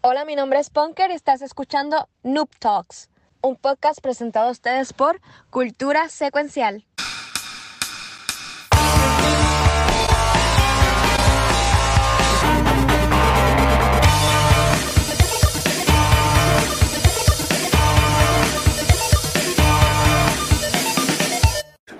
Hola, mi nombre es Punker y estás escuchando Noob Talks, un podcast presentado a ustedes por Cultura Secuencial.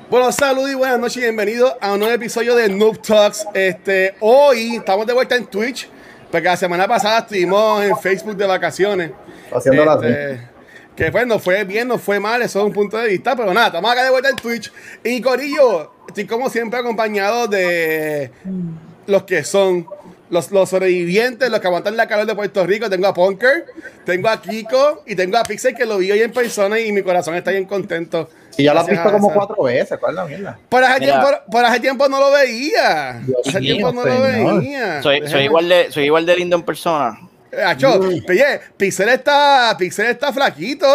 Bueno, saludos y buenas noches y bienvenidos a un nuevo episodio de Noob Talks. Este, hoy estamos de vuelta en Twitch, porque la semana pasada estuvimos en Facebook de vacaciones. Haciendo la Este, que pues nos fue bien, nos fue mal, eso es un punto de vista, pero nada, estamos acá de vuelta en Twitch. Y Corillo, estoy como siempre acompañado de los que son los, los sobrevivientes, los que aguantan la calor de Puerto Rico. Tengo a Punker, tengo a Kiko y tengo a Pixel que lo vi hoy en persona y mi corazón está bien contento. Y ya lo has visto como cuatro veces, ¿cuál es la mierda? Por hace, Mira. tiempo, por hace tiempo no lo veía. Dios hace tiempo no lo veía. Soy, soy, igual de, soy igual de lindo en persona. Acho, oye, Pixel está, Pixel está flaquito.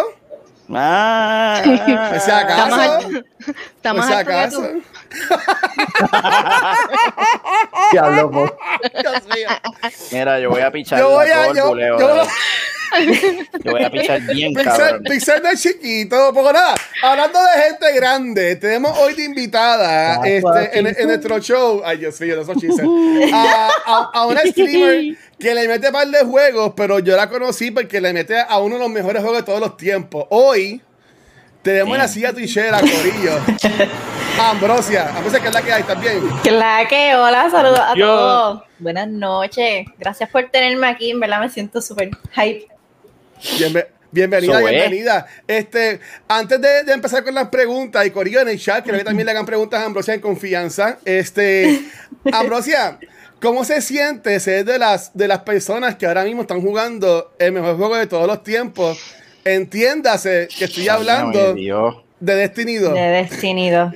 Ah, Por si acaso. Está más por si acaso. Diablo, po. Dios mío. mira, yo voy a pichar Yo voy a. Yo, buleo, yo-. Yo voy a pichar bien, Pixel, cabrón. Pixel no es chiquito. Porque nada, hablando de gente grande, tenemos hoy de invitada Ah, este, en, en nuestro show. Ay, Dios mío, esos chistes. A, a, a una streamer que le mete par de juegos, pero yo la conocí porque le mete a uno de los mejores juegos de todos los tiempos. Hoy tenemos en la silla tuichera, Corillo. Ambrosia. Ambrosia, que es la que hay, ¿estás bien? Claro que hola, saludos a Yo- todos. Buenas noches. Gracias por tenerme aquí, en verdad me siento súper hype. Bienve- bienvenida, So, eh. bienvenida. Este, antes de, de empezar con las preguntas, y Corillo en el chat, creo que también le hagan preguntas a Ambrosia en confianza. Este, Ambrosia, ¿cómo se siente ser de las, de las personas que ahora mismo están jugando el mejor juego de todos los tiempos? Entiéndase que estoy hablando Válgame Dios, de Destiny 2. De Destiny 2.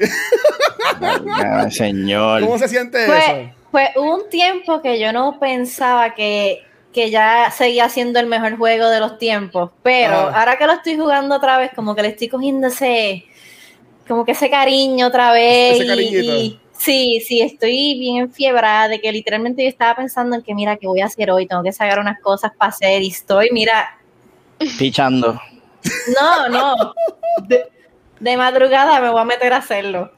válgame, señor. ¿Cómo se siente Fue, eso? fue un tiempo que yo no pensaba que, que ya seguía siendo el mejor juego de los tiempos, pero Ajá. ahora que lo estoy jugando otra vez, como que le estoy cogiendo ese, como que ese cariño otra vez. Ese y- cariñito. y- sí, sí, estoy bien enfiebrada de que literalmente yo estaba pensando en que, mira, ¿qué voy a hacer hoy? Tengo que sacar unas cosas para hacer y estoy, mira, Pichando. No, no. De, de madrugada me voy a meter a hacerlo.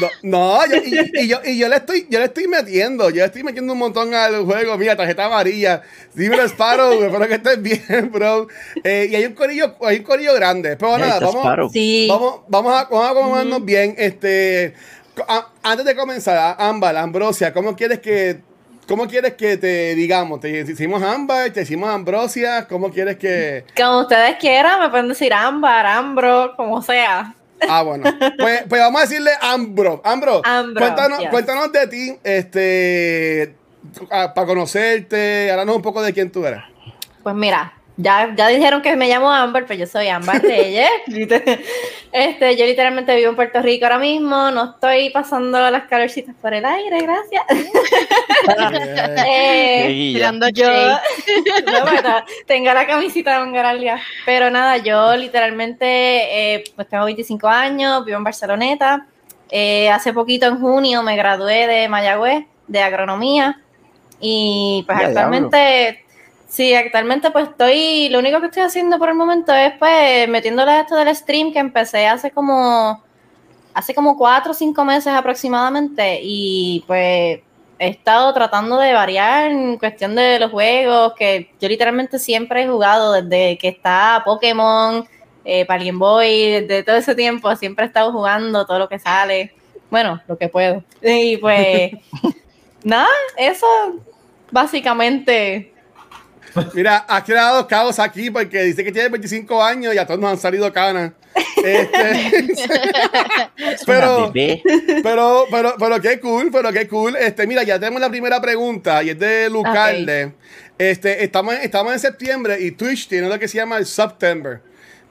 No, no, yo- y, y yo, y yo le estoy, yo le estoy metiendo, yo le estoy metiendo un montón al juego, mira, tarjeta amarilla, dímelo Sparrow, espero que estés bien, bro. Eh, y hay un corillo, hay un corillo grande, pero nada, vamos. Sí. vamos, vamos a, vamos a acomodarnos bien, este, a- antes de comenzar, a- Ámbar, Ambrosia, ¿cómo quieres que, cómo quieres que te digamos? ¿Te decimos Ámbar, te decimos Ambrosia? ¿Cómo quieres que...? Como ustedes quieran, me pueden decir ámbar, ambro, como sea. Ah, bueno. Pues, pues vamos a decirle Ambro. Ambro, Ambro, cuéntanos, yes. cuéntanos de ti, este, para conocerte, háblanos un poco de quién tú eres. Pues mira, ya, ya dijeron que me llamo Amber, pero yo soy Amber Reyes. este, yo literalmente vivo en Puerto Rico ahora mismo, no estoy pasando las calorcitas por el aire, gracias. Eh, yo no, tengo la camisita de Mangaralia. Pero nada, yo literalmente eh, pues tengo 25 años, vivo en Barceloneta. Eh, hace poquito en junio me gradué de Mayagüez de agronomía y pues Ya, actualmente sí, actualmente pues estoy lo único que estoy haciendo por el momento es pues metiéndole a esto del stream que empecé hace como hace como cuatro o cinco meses aproximadamente y pues he estado tratando de variar en cuestión de los juegos, que yo literalmente siempre he jugado desde que está Pokémon, eh, para el Game Boy, desde todo ese tiempo siempre he estado jugando todo lo que sale, bueno, lo que puedo. Y pues, nada, eso básicamente. Mira, has creado caos aquí porque dice que tiene 25 años y a todos nos han salido canas. Este, pero, pero, pero, pero qué cool, pero qué cool. Este, mira, ya tenemos la primera pregunta y es de Lucarde. Este, estamos, estamos en septiembre y Twitch tiene lo que se llama el September.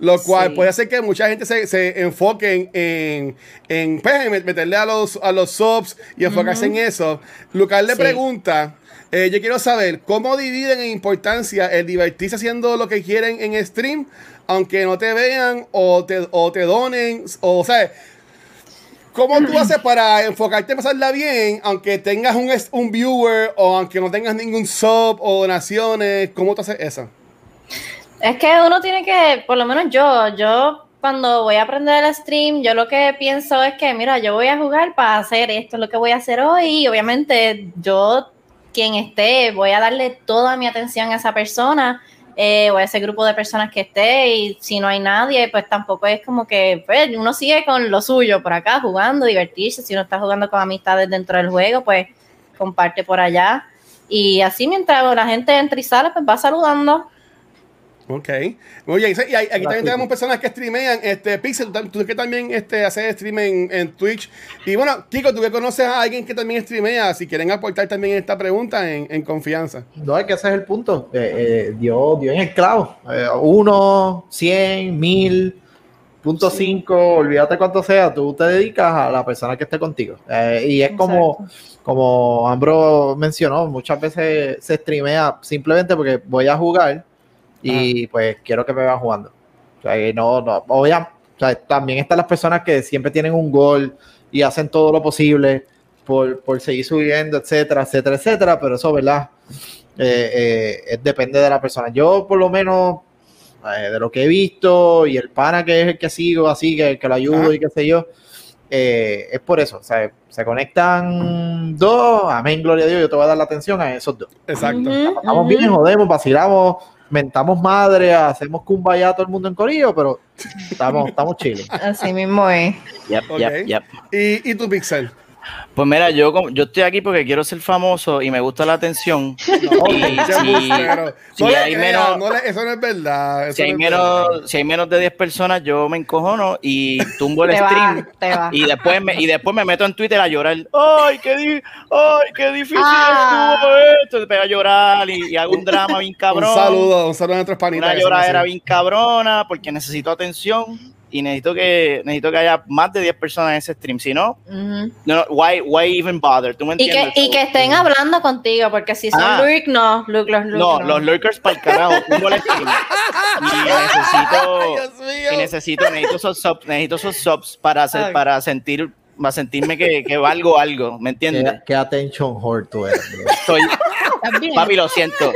Lo cual Sí. puede hacer que mucha gente se, se enfoque en, en, pues, en meterle a los, a los subs y enfocarse en eso. Lucas le Sí. pregunta, eh, yo quiero saber, ¿cómo dividen en importancia el divertirse haciendo lo que quieren en stream, aunque no te vean o te, o te donen? O, sea, ¿cómo tú haces para enfocarte en pasarla bien, aunque tengas un, un viewer o aunque no tengas ningún sub o donaciones? ¿Cómo tú haces eso? Es que uno tiene que, por lo menos yo, yo cuando voy a aprender el stream, yo lo que pienso es que, mira, yo voy a jugar para hacer esto, es lo que voy a hacer hoy, y obviamente yo, quien esté, voy a darle toda mi atención a esa persona, eh, o a ese grupo de personas que esté, y si no hay nadie, pues tampoco es como que, pues, uno sigue con lo suyo por acá, jugando, divertirse, si uno está jugando con amistades dentro del juego, pues comparte por allá, y así mientras la gente entra y sale, pues va saludando. Ok. Muy bien. Y aquí también tenemos personas que streamean. Este, Pixel, tú, que también este, haces stream en, en Twitch. Y bueno, Kiko, tú que conoces a alguien que también streamea, si quieren aportar también esta pregunta en, en confianza. No, es que ese es el punto. Eh, eh, dio, dio en el clavo. Eh, uno, cien, mil, punto cinco, olvídate cuánto sea, tú te dedicas a la persona que esté contigo. Eh, y es como, como Ambro mencionó, muchas veces se streamea simplemente porque voy a jugar y pues quiero que me vean jugando. O sea, que no, no, obvia- o sea, también están las personas que siempre tienen un gol y hacen todo lo posible por, por seguir subiendo, etcétera, etcétera, etcétera, pero eso, ¿verdad? Eh, eh, es- depende de la persona. Yo, por lo menos, eh, de lo que he visto y el pana que es el que sigo, así, que, que lo ayudo Ajá. y qué sé yo, eh, es por eso. O sea, se conectan dos, amén, gloria a Dios, yo te voy a dar la atención a esos dos. Exacto. Ujú, Estamos ujú. bien, jodemos, vacilamos, mentamos madre, hacemos kumbaya a todo el mundo en corillo, pero estamos, estamos chiles. Así mismo es. Yep, Ok. yep, yep. ¿Y, y tu Pixel? Pues mira, yo, como- yo estoy aquí porque quiero ser famoso y me gusta la atención. No, Y pinche si- No hay menos- no le- eso no es verdad. eso Si hay, no es verdad. menos, si hay menos de 10 personas, yo me encojono y tumbo el Te va, stream. te va. Y después, me, y después me meto en Twitter a llorar. ¡Ay, qué, di- ay, qué difícil Ah. estuvo esto! Y pego a llorar y, y hago un drama bien cabrón. Un saludo, un saludo a nuestros panitas. Una lloradera bien cabrona porque necesito atención y necesito que necesito que haya más de 10 personas en ese stream. Si no, Ujú. no, no, why, why even bother? ¿Tú me Y que, entiendes? y que estén hablando contigo, porque si son Ah. lurk, no, lurk, los lurk, No, los lurkers para el carajo, el stream. Y necesito, y necesito, necesito esos subs, necesito esos subs para hacer, Ok. para sentir, para sentirme que, que valgo algo, ¿me entiendes? Qué, qué attention whore tú eres. Soy, papi, lo siento.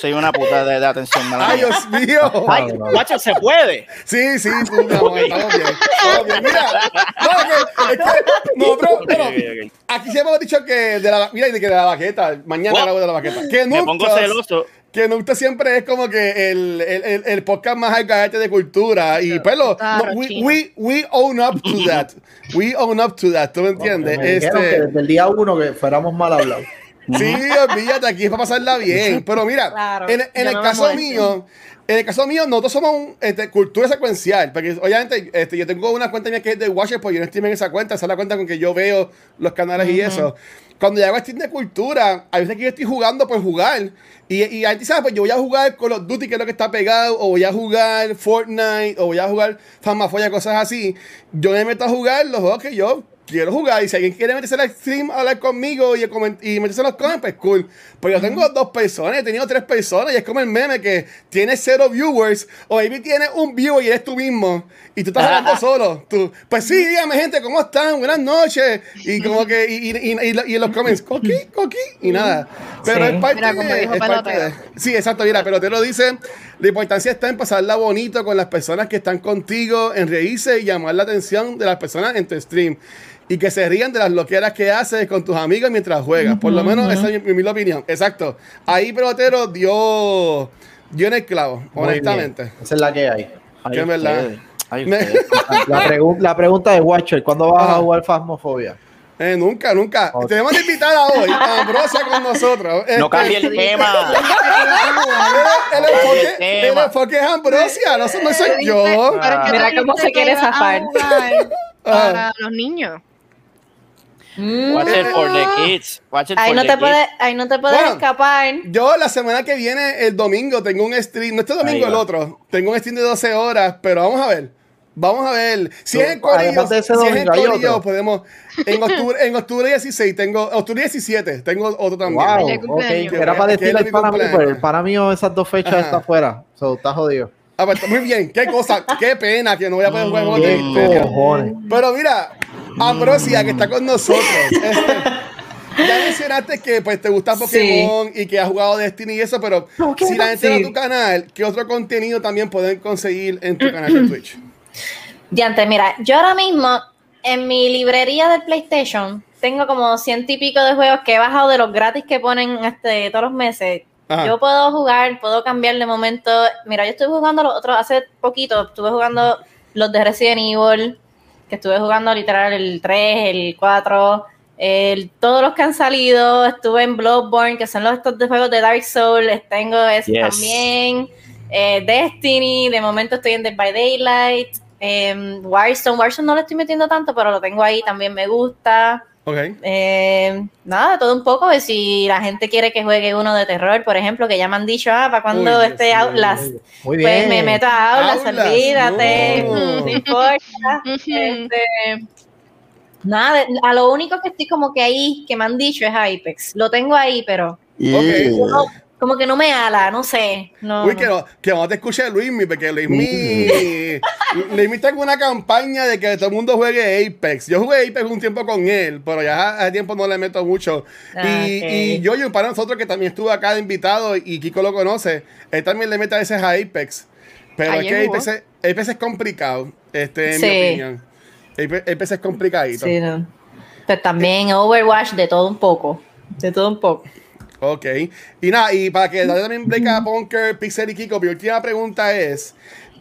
Soy una puta de, de atención. mala Ay. Dios mío. Ay, guacho, se puede. Sí, sí, mi amor, estamos bien. Estamos bien. Mira, no, que, es que nosotros, bueno, Ok, ok, ok. aquí siempre hemos dicho que de la, mira, de que de la baqueta, mañana What? hablamos de la baqueta. Que Me nunca, pongo celoso. que nunca siempre es como que el, el, el, el podcast más alcagarte de cultura. Y pues lo, Claro, no, we, we, we own up to that. We own up to that, ¿tú me entiendes? Me que Este, desde el día uno que fuéramos mal hablados. Sí, olvídate, aquí es para pasarla bien. Pero mira, Claro, en, el no caso mío, en el caso mío, nosotros somos un, este, cultura secuencial. Porque obviamente este, yo tengo una cuenta mía que es de Watcher, pues yo no stream en esa cuenta, esa es la cuenta con que yo veo los canales y eso. Cuando yo hago stream de cultura, a veces que yo estoy jugando por jugar. Y, y antes, ¿sabes? Pues yo voy a jugar Call of Duty, que es lo que está pegado, o voy a jugar Fortnite, o voy a jugar Famafoya, cosas así. Yo me meto a jugar los juegos que yo quiero jugar. Y si alguien quiere meterse al stream a hablar conmigo y, y meterse en los comments, pues cool. Pero yo tengo dos personas, he tenido tres personas, y es como el meme que tiene cero viewers, o maybe tiene un viewer y eres tú mismo, y tú estás hablando solo. Tú, pues sí, dígame, gente, ¿cómo están? Buenas noches. Y como que, y, y, y, y- en los comments, coqui, coqui, y nada. Pero Sí. es parte Mira, de- es parte de- Sí, exacto, mira, pero te lo dice, la importancia está en pasarla bonito con las personas que están contigo, en reírse y llamar la atención de las personas en tu stream. Y que se rían de las loqueras que haces con tus amigos mientras juegas. Por lo menos esa es mi, mi- mi opinión. Exacto. Ahí pelotero dio, dio en el clavo, Muy honestamente. bien. Esa es la que hay. Ay, Que es verdad. Me-. La, pregun- la pregunta de Watcher, ¿cuándo vas Ajá. a jugar Fasmofobia? Eh, nunca, nunca. Ok. Tenemos de invitada hoy a Ambrosia con nosotros. No Este, cambie el tema. El, el enfoque, El el tema. enfoque es Ambrosia, no, soy- no soy yo. Mira cómo se quiere zafar. Ah. Para los niños. Watch it for the kids. Watch it Ahí for no the te kids. puedes, ahí no te puedes Bueno. escapar. Yo la semana que viene, el domingo, tengo un stream, no este domingo, el otro. Tengo un stream de 12 horas, pero vamos a ver. Vamos a ver. Si Tú, es en Corillo, si es en domingo, ¿hay Corillo, podemos. En octubre, en octubre 16, tengo. Octubre 17, tengo otro también. Wow, de ok. cumpleaños. Era para decirle al pero el pana mío esas dos fechas Ajá. está afuera. So, está jodido. Muy bien, qué cosa, qué pena que no voy a poder jugar juegos de ¿Qué misterio. cojones? Pero mira, Ambrosia, que está con nosotros. este, ya mencionaste que pues te gusta Pokémon y que has jugado Destiny y eso, pero si la gente va a tu canal, ¿qué otro contenido también pueden conseguir en tu canal de Twitch? Diante, mira, yo ahora mismo en mi librería del PlayStation tengo como ciento y pico de juegos que he bajado de los gratis que ponen este, todos los meses. Ajá. Yo puedo jugar, puedo cambiar de momento. Mira, yo estuve jugando los otros hace poquito, estuve jugando los de Resident Evil, que estuve jugando literal el 3, el 4, el, todos los que han salido. Estuve en Bloodborne, que son los estos de juegos de Dark Souls. Tengo ese Yes. también. Eh, Destiny, de momento estoy en Dead by Daylight. Eh, Warzone, Warzone no le estoy metiendo tanto, pero lo tengo ahí, también me gusta. Ok. Eh, nada, todo un poco. Si la gente quiere que juegue uno de terror, por ejemplo, que ya me han dicho, ah, para cuando Uy, esté Outlast, Muy pues bien. me meto a Outlast, Outlast, olvídate, no. no importa. Este, nada, de- a lo único que estoy como que ahí, que me han dicho es Apex. Lo tengo ahí, pero no- como que no me ala, no sé. No, Uy, no. que no, que no te escuche Luismi, porque Luismi, Luismi está con una campaña de que todo el mundo juegue Apex. Yo jugué Apex un tiempo con él, pero ya hace tiempo no le meto mucho. Ah, y, ok. y yo, y para nosotros que también estuvo acá de invitado y Kiko lo conoce, él también le mete a veces a Apex. Pero es que. Apex es, Apex es complicado, este, en Sí. mi opinión. Apex, Apex es complicadito. Sí, no. Pero también Overwatch de todo un poco. De todo un poco. Ok. Y nada, y para que dale también break a Punker, Pixel y Kiko, mi última pregunta es: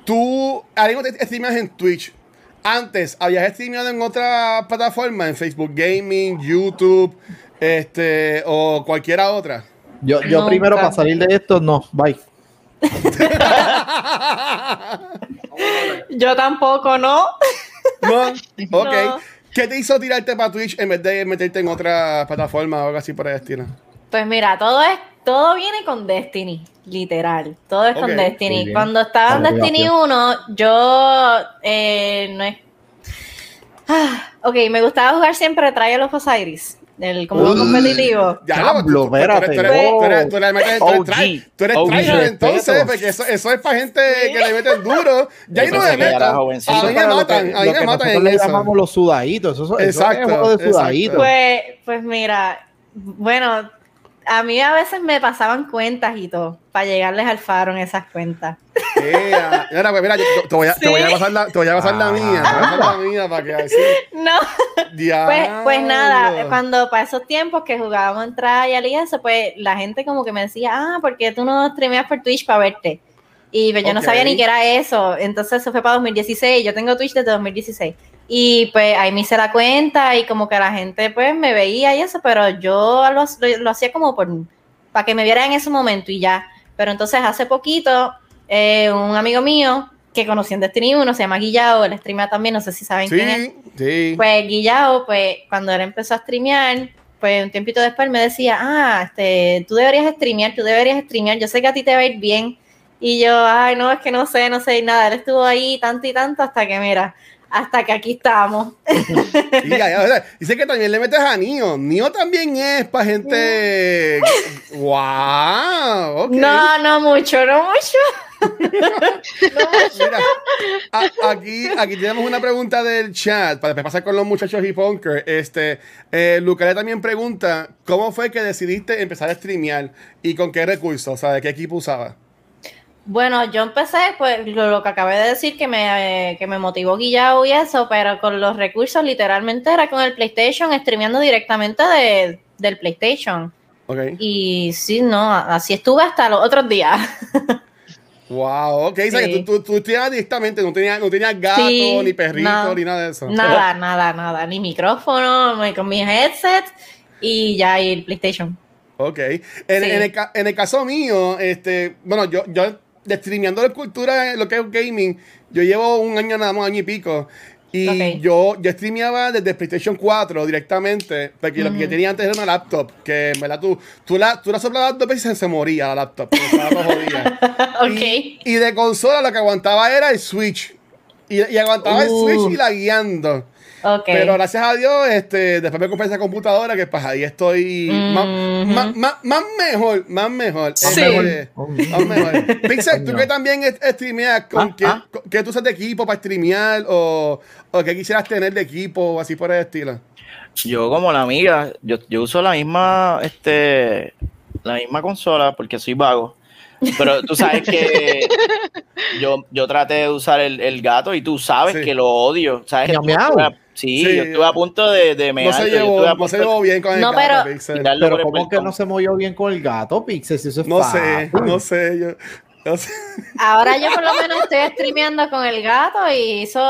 ¿Tú, algo te streamas en Twitch? Antes, ¿habías streameado en otra plataforma? ¿En Facebook Gaming, YouTube, este, o cualquiera otra? Yo, yo primero para salir de esto, no, bye. Yo tampoco, ¿no? No. Ok. No. ¿Qué te hizo tirarte para Twitch en vez de meterte en otra plataforma o algo así por el estilo? Pues mira, todo es, todo viene con Destiny, literal. Todo es Ok, con Destiny. Cuando estaba en Destiny gracias. 1, yo eh, no es. Ah, ok, me gustaba jugar siempre Trial of Osiris, el como Uy. competitivo. Ya, tú- tú- tú eres- espérate. tú eres- tú eres- tú eres- tú eres- tú eres tú entonces, porque eso, eso es para gente que le meten duro. Ya ahí no me metan. jovencito. A Eso mí es me matan, que- a mí lo me matan nosotros le eso. llamamos los sudaditos. Eso, eso Exacto, es juego de sudaditos. Pues, pues mira, bueno, a mí a veces me pasaban cuentas y todo, para llegarles al faro en esas cuentas. Mira, pues mira, yo- te voy a, te voy a pasar la, te voy a pasar la Ah. mía, te voy a pasar la mía para que así. No. Pues, Diablo. pues nada, cuando para esos tiempos que jugábamos en trial y eso, pues la gente como que me decía, ah, ¿por qué tú no streameas por Twitch para verte? Y pues, yo no sabía ni qué era eso. Entonces eso fue para 2016. Yo tengo Twitch desde 2016. Y pues ahí me hice la cuenta y como que la gente pues me veía y eso, pero yo lo, lo- lo hacía como por para que me viera en ese momento y ya. Pero entonces hace poquito, eh, un amigo mío que conocí en Destiny 1, se llama Guillao, él streamea también, no sé si saben quién es. Sí, sí. Pues Guillao, pues cuando él empezó a streamear, pues un tiempito después me decía, ah, este, tú deberías streamear, tú deberías streamear, yo sé que a ti te va a ir bien. Y yo, ay, no, es que no sé, no sé y nada. Él estuvo ahí tanto y tanto hasta que, mira, hasta que aquí estamos. Y ya, ya, o sea, dice que también le metes a Nio. Nio también es para gente. ¡Wow! No, no mucho, no mucho. Mira, a- aquí, aquí tenemos una pregunta del chat para después pasar con los muchachos y Punker. Este, eh, Lucale también pregunta: ¿Cómo fue que decidiste empezar a streamear y con qué recursos? O sea, ¿de qué equipo usaba? Bueno, yo empecé, pues lo, que acabé de decir, que me, eh, que me motivó Guillao y eso, pero con los recursos literalmente era con el PlayStation, streameando directamente de, del PlayStation. Ok. Y sí, no, así estuve hasta los otros días. Wow, ok. O sea, que tú, tú, tú estudiabas directamente, no tenías no tenía gato, Sí, ni perrito, no. ni nada de eso. Nada, nada, nada, ni micrófono, con mi headset y ya y el PlayStation. Ok. En, Sí. en el, en el caso mío, este, bueno, yo, yo streameando de cultura, lo que es gaming, yo llevo un año nada más, año y pico. Y yo, yo streameaba desde PlayStation 4 directamente, porque lo que tenía antes era una laptop, que en verdad tú, tú, la, tú la soplabas dos veces y se moría la laptop, porque estaba todo jodida. Ok. Y, y de consola lo que aguantaba era el Switch. Y, y aguantaba el Uh. Switch y la guiando. Pero gracias a Dios, este, después me compré esa computadora que pues ahí estoy más, Mhm. más, más, más mejor, más mejor. Sí. Este, más mejor. Pixel, tú que también es- streameas, ¿con Ah, qué, ah. con- qué tú usas de equipo para streamear o, o qué quisieras tener de equipo o así por el estilo? Yo como la amiga, yo, yo uso la misma, este, la misma consola porque soy vago. Pero tú sabes que yo, yo traté de usar el, el gato y tú sabes Sí. que lo odio. ¿Sabes? Yo estuve a- Sí, Sí. yo estuve a punto de, de No se llevó, no se bien con el No, gato, pero- Pixel. Pero ¿cómo que no se movió bien con el gato, Pixel? Si eso es No sé, fácil. no sé, yo. no sé. Ahora yo por lo menos estoy streameando con el gato y hizo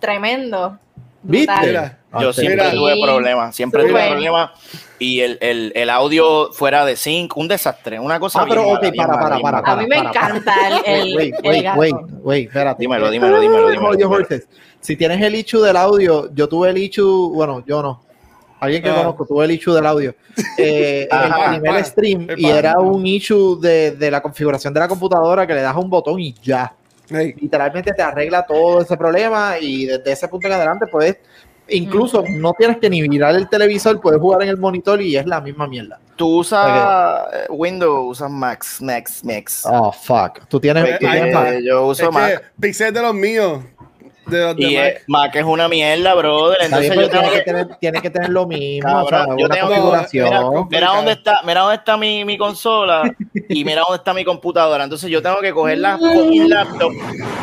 tremendo. ¿Viste? Mira. Yo siempre Mira. tuve problemas, siempre tuve problemas. Y el, el, el audio fuera de sync, un desastre, una cosa Ah, pero bien ok, mala, para, para, para, mala. A mí me para, para. encanta el, el, Wait, el wait, gato. wait, wait, espérate. Dímelo, dímelo, dímelo, dímelo, dímelo. horses. Si tienes el issue del audio, yo tuve el issue, bueno, yo no. Alguien que Ah. conozco tuve el issue del audio. Eh, Ajá, el primer para, stream y para. era un issue de, de la configuración de la computadora que le das a un botón y ya. Hey, Literalmente te arregla todo ese problema y desde ese punto en adelante puedes, incluso no tienes que ni mirar el televisor, puedes jugar en el monitor y es la misma mierda. Tú usas eh, Windows, usas Max, Max, Max. Oh, fuck. Tú tienes, tú tienes. Mac. Eh, yo es uso Mac. que Pixel es de los míos. De los de Y Mac. Mac es una mierda, brother. Entonces yo tengo que que. tener, tiene que tener lo mismo, Cabrón, o sea, yo una tengo- configuración. Mira, Mira dónde está, mira dónde está mi, mi consola y mira dónde está mi computadora. Entonces yo tengo que cogerla con mi laptop,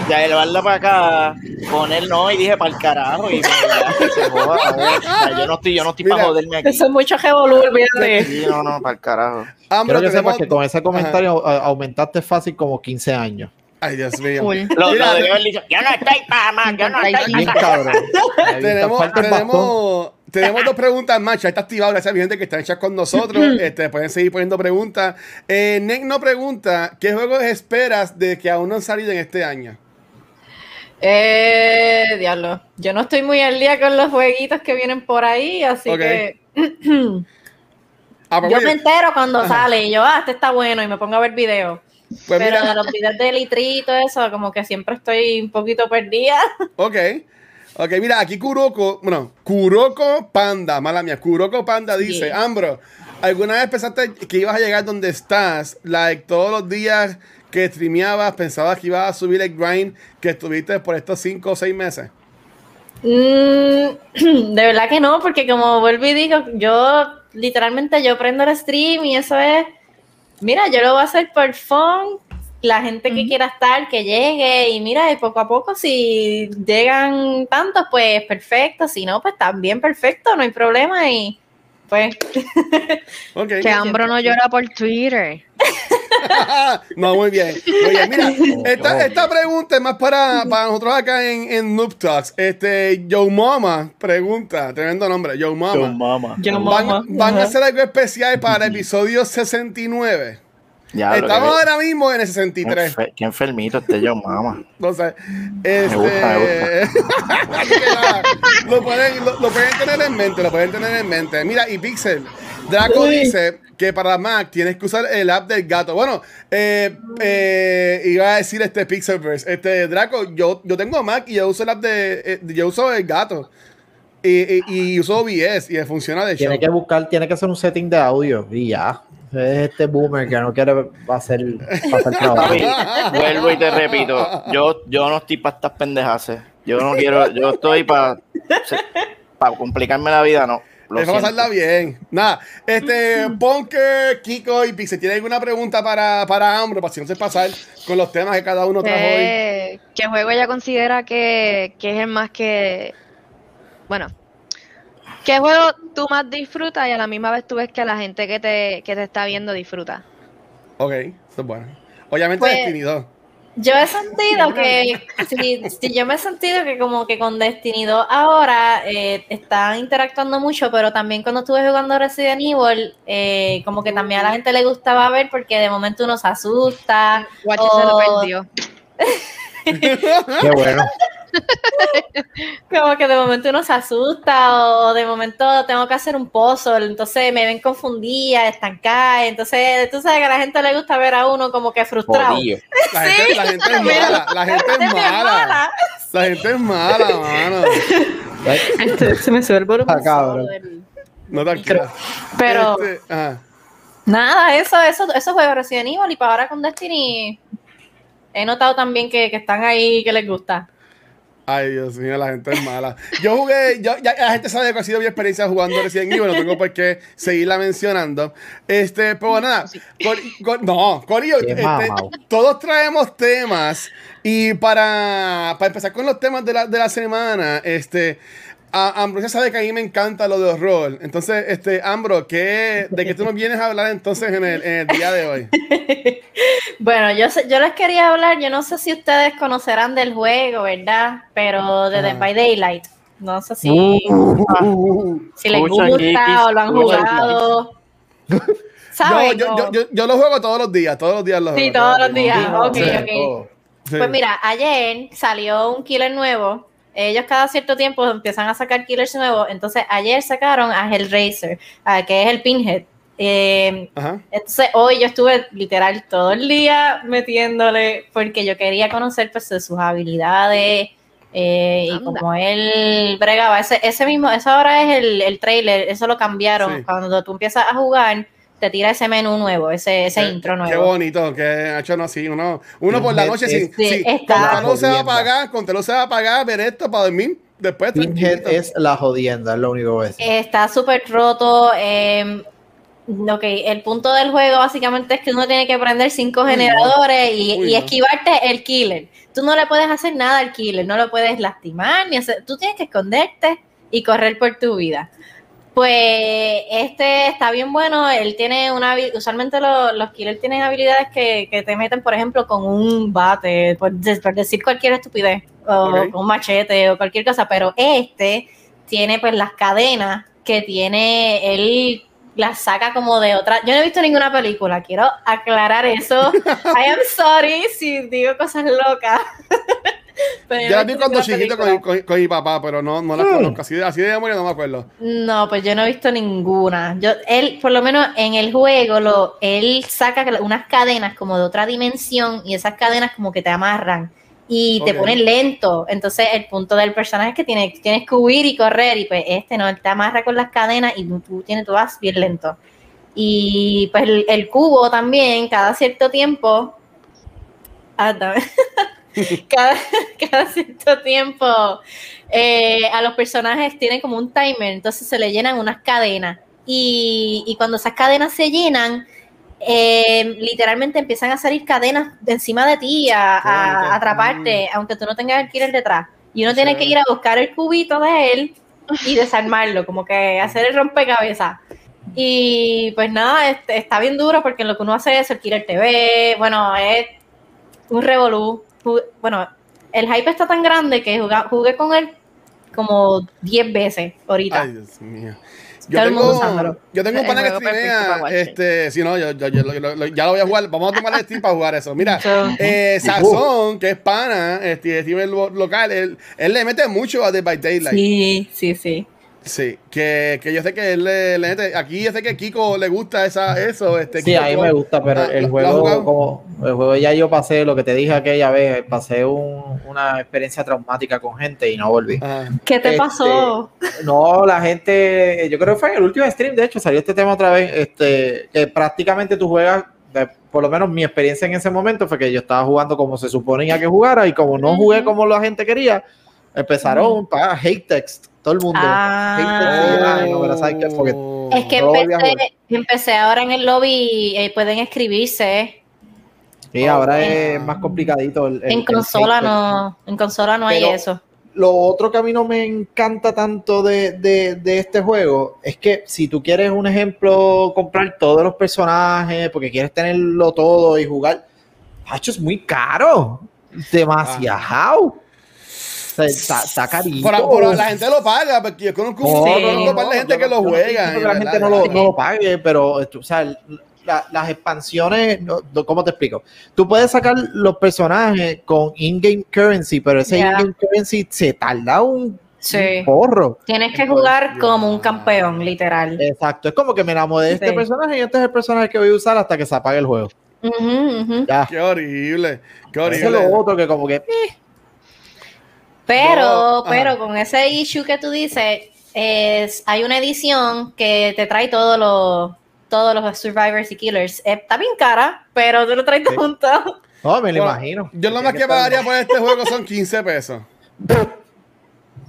ya llevarla para acá, poner no, y dije para el carajo. Y se joda. O sea, yo no estoy, yo no estoy para joderme aquí. Eso es mucho revolú, olvídate. Sí, no, no, para el carajo. Hambre, Quiero que tenemos- sepas que con ese comentario aumentaste fácil como 15 años. Ay, Dios mío. Full. Lo, Mira, lo debe haber dicho, yo no estoy para más, yo no estoy Bien para cabrón. Ahí tenemos, tenemos, tenemos dos preguntas más. Ya está activado, gracias a mi gente que está en chat con nosotros. Este, pueden seguir poniendo preguntas. Eh, Nick nos pregunta: ¿Qué juegos esperas de que aún no han salido en este año? Eh, diablo. Yo no estoy muy al día con los jueguitos que vienen por ahí, así que Ah, pues, yo oye, me entero cuando Ajá. sale y yo, ah, este está bueno y me pongo a ver videos. Pues Pero mira, de los videos de Litri y todo eso, como que siempre estoy un poquito perdida. ok. Ok, mira, aquí Kuroko, bueno, Kuroko Panda, mala mía, Kuroko Panda dice, Sí. Ambro, ¿alguna vez pensaste que ibas a llegar donde estás? Like, todos los días que streameabas, pensabas que ibas a subir el grind que estuviste por estos 5 o 6 meses. Mm, de verdad que no, porque como vuelvo y digo, yo literalmente yo prendo el stream y eso es, mira, yo lo voy a hacer por fun, la gente que quiera estar, que llegue y mira, y poco a poco si llegan tantos, pues perfecto, si no, pues también perfecto, no hay problema y pues. Que Ambro no llora por Twitter. no, muy bien. Muy bien. Mira, esta, esta pregunta es más para, para nosotros acá en, en Noob Talks. Este, Joe Mama pregunta, tremendo nombre, Joe Mama. Yo, mamá. yo ¿Van, a hacer algo especial para el episodio 69? Ya, Estamos que- ahora mismo en el Qué 63. enfer- Qué enfermito este yo, mamá. Entonces, este. gusta, me Así que nada, lo, pueden, lo, lo pueden tener en mente, lo pueden tener en mente. Mira, y Pixel, Draco dice que para Mac tienes que usar el app del gato. Bueno, eh, eh, iba a decir este Pixelverse. Este, Draco, yo, yo tengo Mac y yo uso el app de. eh, yo uso el gato. Y, y, y uso OBS y funciona de show. Tiene que buscar, tiene que hacer un setting de audio y ya. Es este boomer que no quiere hacer, hacer trabajo. Vuelvo y te repito, yo, yo no estoy para estas pendejas. Yo no quiero, yo estoy para para complicarme la vida, no. Lo Deja pasarla siento. bien. Nada, este, Punker, Kiko y Pixel, ¿tiene alguna pregunta para, para Ambro? Para si no se pasar con los temas que cada uno trajo hoy. ¿Qué, qué juego ella considera que, que es el más que... Bueno, ¿qué juego tú más disfrutas y a la misma vez tú ves que la gente que te, que te está viendo disfruta? Ok, eso es bueno. Obviamente Pues- Destiny 2. Yo he sentido que, sí, sí, yo me he sentido que como que con Destiny 2 ahora eh, están interactuando mucho, pero también cuando estuve jugando Resident Evil, eh, como que también a la gente le gustaba ver porque de momento uno se asusta. Watch se lo perdió. Qué bueno. Como que de momento uno se asusta o de momento tengo que hacer un puzzle, entonces me ven confundida, estancada, entonces tú sabes que a la gente le gusta ver a uno como que frustrado. La gente, la gente es mala. La gente es mala. La gente es mala, mano. Este, se me sube el volumen Ah, cabrón. solo del- No tranquila. Pero Este, ajá. nada, eso, eso, esos juegos Resident Evil y para ahora con Destiny he notado también que, que están ahí que les gusta. Ay, Dios mío, la gente es mala. Yo jugué, yo, ya la gente sabe que ha sido mi experiencia jugando Resident Evil, no tengo por qué seguirla mencionando. Este, pero nada, Cor- Cor- no, Corillo, este, todos traemos temas y para, para empezar con los temas de la, de la semana, este, a, Ambrosia sabe que a mí me encanta lo de horror. Entonces, este, Ambro, ¿qué, ¿de qué tú nos vienes a hablar entonces en el, en el día de hoy? Bueno, yo, sé- yo les quería hablar, yo no sé si ustedes conocerán del juego, ¿verdad? Pero de Dead Ajá. by Daylight. No sé si, Uh, si les gusta Kikis, o lo han jugado. ¿Saben? yo, yo, yo, yo lo juego todos los días, todos los días lo Sí, juego. todos los días. Sí, ok, sí, ok. Sí. Pues mira, ayer salió un killer nuevo. Ellos cada cierto tiempo empiezan a sacar killers nuevos. Entonces ayer sacaron a Hellraiser, a- que es el Pinhead. Eh, entonces hoy yo estuve literal todo el día metiéndole porque yo quería conocer pues de sus habilidades eh, y como él bregaba. Ese, ese mismo, eso ahora es el, el trailer, eso lo cambiaron. Sí. Cuando tú empiezas a jugar, te tira ese menú nuevo, ese, ese Qué- intro nuevo. Qué bonito, que ha hecho no así. Uno, uno por la noche, sí, Sí, sí, está- con calor se va a Jodienda. pagar, con calor se va a pagar, ver esto para dormir. Después es la jodienda, es lo único que es. Está súper roto. eh, ok, el punto del juego básicamente es que uno tiene que prender cinco Uy, no. generadores y, Uy, y no. esquivarte el killer. Tú no le puedes hacer nada al killer, no lo puedes lastimar, ni hacer, tú tienes que esconderte y correr por tu vida. Pues este está bien bueno, él tiene una usualmente lo- los killers tienen habilidades que, que te meten, por ejemplo, con un bate, por, de- por decir cualquier estupidez, o con un machete o cualquier cosa, pero este tiene pues las cadenas que tiene, él las saca como de otra. Yo no he visto ninguna película, quiero aclarar eso. I am sorry si digo cosas locas. Pero Ya vi cuando chiquito con, película. con- con mi papá, pero no, no la Hmm. conozco. Así de, así de memoria no me acuerdo. No, pues yo no he visto ninguna. Yo, él, por lo menos en el juego, lo, él saca unas cadenas como de otra dimensión y esas cadenas como que te amarran y te ponen lento. Entonces el punto del personaje es que tiene, tienes que huir y correr y pues este no, él te amarra con las cadenas y tú, tienes, tú vas bien lento. Y pues el, el cubo también, cada cierto tiempo... Ah, dame. cada, cada cierto tiempo eh, a los personajes tienen como un timer, entonces se le llenan unas cadenas. Y, y cuando esas cadenas se llenan, eh, literalmente empiezan a salir cadenas de encima de ti a, bonito. atraparte, aunque tú no tengas el killer detrás. Y uno tiene que ir a buscar el cubito de él y desarmarlo, como que hacer el rompecabezas. Y pues nada, este, está bien duro porque lo que uno hace es el killer TV, bueno, es un revolú. Bueno, el hype está tan grande que jugué con él como 10 veces ahorita. Ay, Dios mío. Yo tengo, usándolo. yo tengo un pana que streamea, este, si no, yo, yo- yo- lo- lo- ya lo voy a jugar, vamos a tomar el stream para jugar eso. Mira, eh, Sazón, que es pana, este, streamer lo- local, él, él le mete mucho a Dead by Daylight. Sí, sí, sí. Sí, que, que yo sé que él le, le mete, aquí yo sé que Kiko le gusta esa, eso, este, Sí, Kiko, a mí me gusta, pero Ah, el ¿lo- lo has juego, como el juego ya yo pasé lo que te dije aquella vez, pasé un- una experiencia traumática con gente y no volví. Ajá. ¿Qué te Este, pasó? No, la gente, yo creo que fue en el último stream, de hecho, salió este tema otra vez, este, que prácticamente tú juegas, de- por lo menos mi experiencia en ese momento fue que yo estaba jugando como se suponía que jugara y como no jugué como la gente quería, empezaron para hate text, todo el mundo. Ah. Hate text, y, ay, no, pero ¿sabes qué? Porque Es que no empecé, empecé ahora en el lobby y eh, pueden escribirse. Sí, ahora En- es más complicadito. el- el- En consola no, en consola no hay eso. Lo otro que a mí no me encanta tanto de, de- de este juego es que si tú quieres, un ejemplo, comprar todos los personajes porque quieres tenerlo todo y jugar, Hacho, es muy caro. Demasiado. O sea, Está, está carito. Por, por- la gente lo paga, porque yo conozco un, No, Sí. conozco par de gente yo que no- lo no juega. que la verdad, gente no lo, no lo pague, pero o sea, la- las expansiones, no- no, ¿cómo te explico? Tú puedes sacar los personajes con in-game currency, pero ese in-game currency se tarda un, Sí. porro. Tienes que Entonces, jugar como un campeón, literal. Exacto, es como que me enamoré de este Sí. personaje y este es el personaje que voy a usar hasta que se apague el juego. Ya. Qué horrible, qué Eso es horrible. lo otro que como que... eh, Pero, Yo- pero con ese issue que tú dices, es, hay una edición que te trae todos los todos los survivors y killers. Está bien cara, pero tú lo traes Sí. juntos. No, me lo Bueno, imagino. Yo lo más que pagaría por este juego son 15 pesos.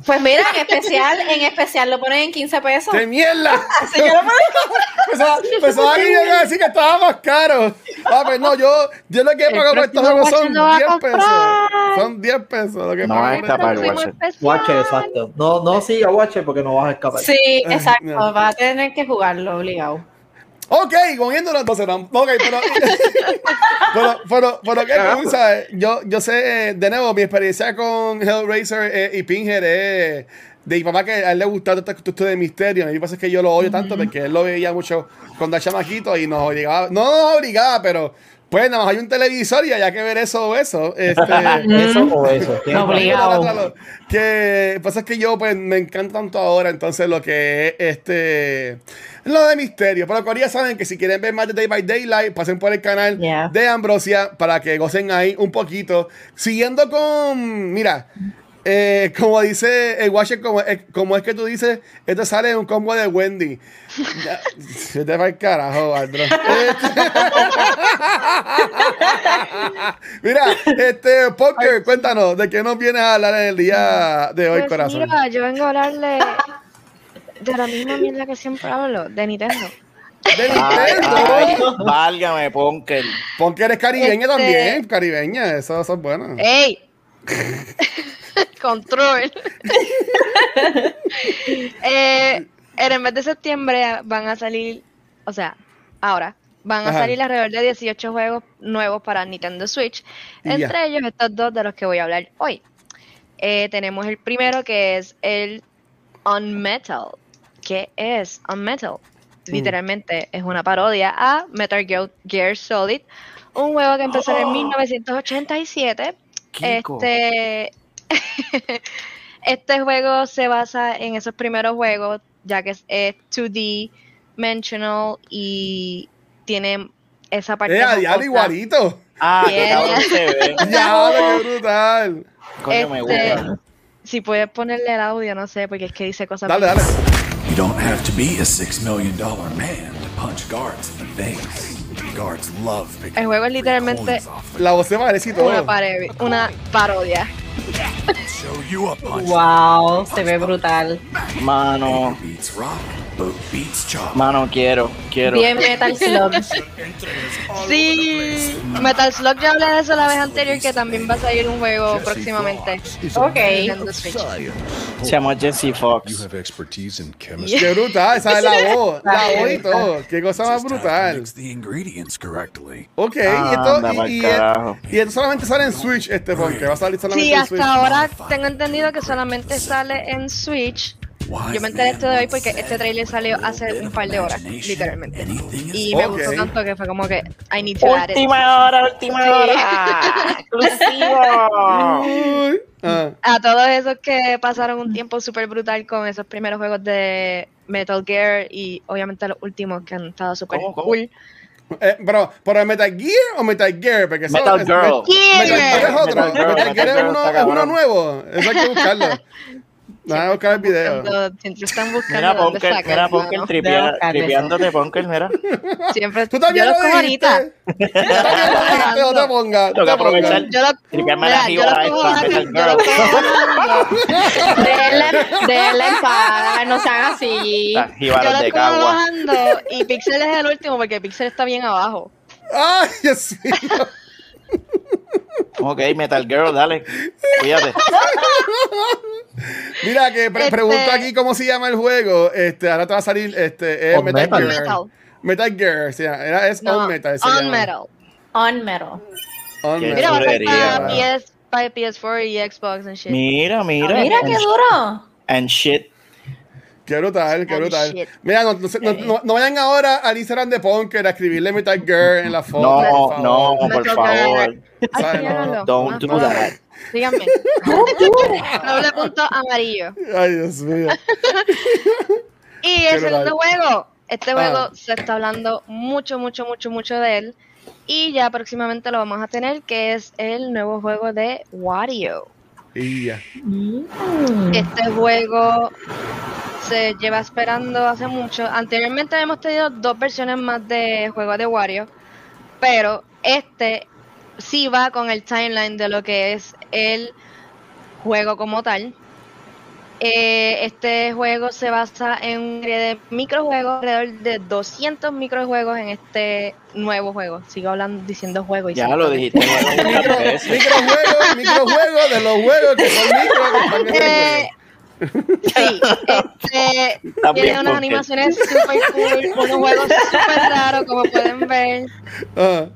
Pues mira, en especial, en especial lo ponen en 15 pesos. ¡Qué mierda! Así que lo ponen- Pensaba, que yo iba a decir que estaba más caro. Ah, pues no, yo, yo lo que he pagado por estos juegos son Watcher lo va a 10 pesos. Son 10 pesos lo que No pago va a escapar. Watcher. Watcher, exacto. No, no siga Watcher porque no vas a escapar. Sí, exacto. no. Vas a tener que jugarlo obligado. Ok, moviéndonos entonces. no, Ok, pero. pero, pero, pero, ¿qué sabes? Yo, yo sé, de nuevo, mi experiencia con Hellraiser eh, y Pinhead es de mi papá que a él le gustaba todo esto de misterio. A mí pasa es que yo lo odio tanto porque él lo veía mucho cuando era chamaquito y nos obligaba. No nos obligaba, pero. Pues nada más hay un televisor y hay que ver eso o eso. Este, Eso o eso. Razón. que pasa es que yo pues me encanta tanto ahora entonces lo que es este lo de misterio pero como ya saben que si quieren ver más de Day by Daylight pasen por el canal Yeah. de Ambrosia para que gocen ahí un poquito siguiendo con mira eh, como dice el Watcher, como, es- como es que tú dices, esto sale en un combo de Wendy. Se te va el carajo, Aldro. Mira, este, Poker, cuéntanos, ¿de qué nos vienes a hablar en el día de hoy, Pues corazón? mira, yo vengo a hablarle de la misma mierda que siempre hablo, de Nintendo. De Nintendo. ay, válgame, Ponker. Poker es caribeña Este- también, caribeña, eso, eso es bueno. ¡Ey! Control. eh, en el mes de septiembre van a salir, o sea, ahora, van a Ajá. salir alrededor de 18 juegos nuevos para Nintendo Switch. Y ya. Entre ellos estos dos de los que voy a hablar hoy. Eh, tenemos el primero que es el Unmetal. ¿Qué es Unmetal? Mm. Literalmente es una parodia a Metal Gear, Gear Solid, un juego que empezó en 1987. Kiko. Este, este juego se basa en esos primeros juegos, ya que es, es 2D, dimensional y tiene esa parte. Eh, a diablo jocosa. igualito. Ah, qué Bien. cabrón se ve. Diablo, qué brutal. Coño, me Este, gusta. Si puedes ponerle el audio, no sé, porque es que dice cosas. Dale, dale. You don't have to be a six million dollar man to punch guards in the face. Guards love picking El juego es literalmente. La voz y todo. una, pare- una parodia. Wow, se ve brutal. Mano, Mano, quiero, quiero. Bien Metal Slug. Sí, Metal Slug ya hablé de eso la vez anterior, que también va a salir un juego próximamente. Ok. Se llama Jesse Fox. You have expertise in chemistry. Qué brutal, esa es la voz. La voz y todo. Qué cosa más brutal. Mix the ingredients correctly. Ok, y esto, y, y, esto solamente sale en Switch, este porque va a salir solamente Sí, en Switch. hasta ahora tengo entendido que solamente sale en Switch. Yo me enteré esto de hoy porque este trailer salió hace un par de horas, literalmente. Y me gustó tanto que fue como que I need to add it. Última hora, última Sí. hora. Exclusivo. Ah, A todos esos que pasaron un tiempo súper brutal con esos primeros juegos de Metal Gear y obviamente los últimos que han estado súper cool. eh, pero, pero ¿Metal Gear o Metal Gear? Porque Metal es- Girl. Metal Gear es otro. Metal Girl, Metal Gear es uno, es uno nuevo. Eso hay que buscarlo. Van a buscar el video. Siempre están buscando Mira, sacan, mira, buscarle tripeándote, Ponker, mira. Siempre, Tú también yo lo ahorita. también lo dijiste, no te pongas. Tengo que aprovechar. Yo lo, Tripearme la yo jiba esta, yo no sean así. Yo lo bajando y Pixel es el último porque Pixel está bien abajo. Ay, Dios mío. Ok, Metal Girl, dale. Cuídate. Mira, que pre- Este- pregunto aquí cómo se llama el juego. Este, ahora te va a salir este, es On Metal, Metal. Gear. Metal. Metal Gear, sí, era, es No, On Metal. on llama. Metal. On metal. On Qué Metal. Mira, va a PS, para PS4 y Xbox and shit. Mira, mira. Mira qué duro. And shit. Qué brutal, qué brutal. shit. Mira, no, no, se- no- no- vayan ahora al Instagram de Punker a escribirle Metal Gear en la foto. No, por favor. no, por favor. Ay. Don't Ah, do ah. that. Síganme. Doble punto amarillo. Ay, Dios mío. Y el segundo juego. Este Ah. juego se está hablando mucho, mucho, mucho, mucho de él. Y ya próximamente lo vamos a tener, que es el nuevo juego de Wario. Y ya. Este juego se lleva esperando hace mucho. Anteriormente hemos tenido dos versiones más de juego de Wario, pero este sí va con el timeline de lo que es el juego como tal. Eh, este juego se basa en una serie de microjuegos, alrededor de 200 microjuegos en este nuevo juego. Sigo hablando diciendo juego y Ya lo dijiste. Microjuegos, microjuegos de los juegos que son micro. que el Eh, sí, este, tiene unas porque- animaciones super cool, unos juegos super raros como pueden ver. Ah.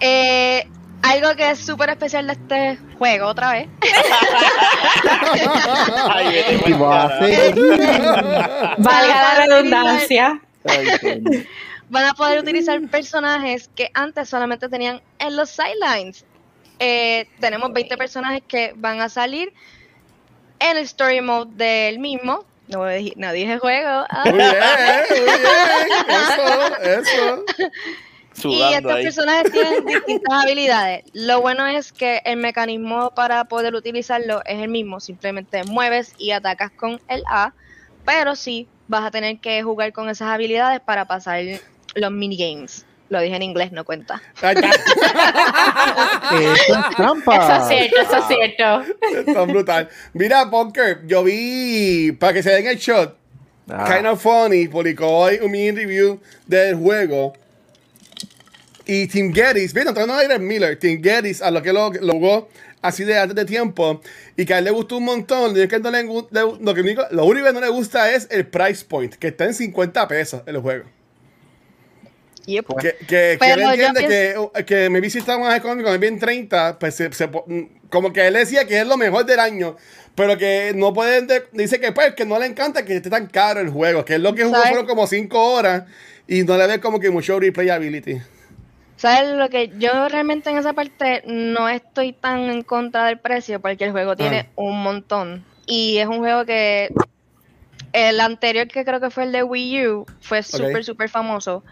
Eh, algo que es súper especial de este juego, otra vez, Ay, ser- Valga la redundancia. Van a poder utilizar personajes que antes solamente tenían en los sidelines. Eh, tenemos 20 personajes que van a salir en el story mode del mismo. No, dije- no dije juego. ah. Muy bien, muy bien. Eso, eso. Y estos ahí. personajes tienen distintas habilidades. Lo bueno es que el mecanismo para poder utilizarlo es el mismo. Simplemente mueves y atacas con el A. Pero sí vas a tener que jugar con esas habilidades para pasar los minigames. Lo dije en inglés, no cuenta. Eso es trampa. Eso es cierto, eso es cierto. Tan brutal. Mira, Bunker, yo vi, para que se den el shot, Ah. Kind of Funny publicó hoy un mini review del juego. Y Tim Geddes, mira, no era Miller, Tim Geddes, a lo que lo, lo jugó así de antes de tiempo, y que a él le gustó un montón. y es que no le le- lo, que único, lo único que no le gusta es el price point, que está en 50 pesos el juego. Yep. Que, que, que Pero él entiende que, que me está más económico, me bien 30, pues se- como que él decía que es lo mejor del año, pero que no puede, de- dice que pues que no le encanta que esté tan caro el juego, que es lo que jugó ¿Sabes? fueron como 5 horas y no le ve como que mucho replayability. ¿Sabes lo que yo realmente en esa parte no estoy tan en contra del precio porque el juego tiene un montón. Y es un juego que el anterior que creo que fue el de Wii U fue súper súper famoso.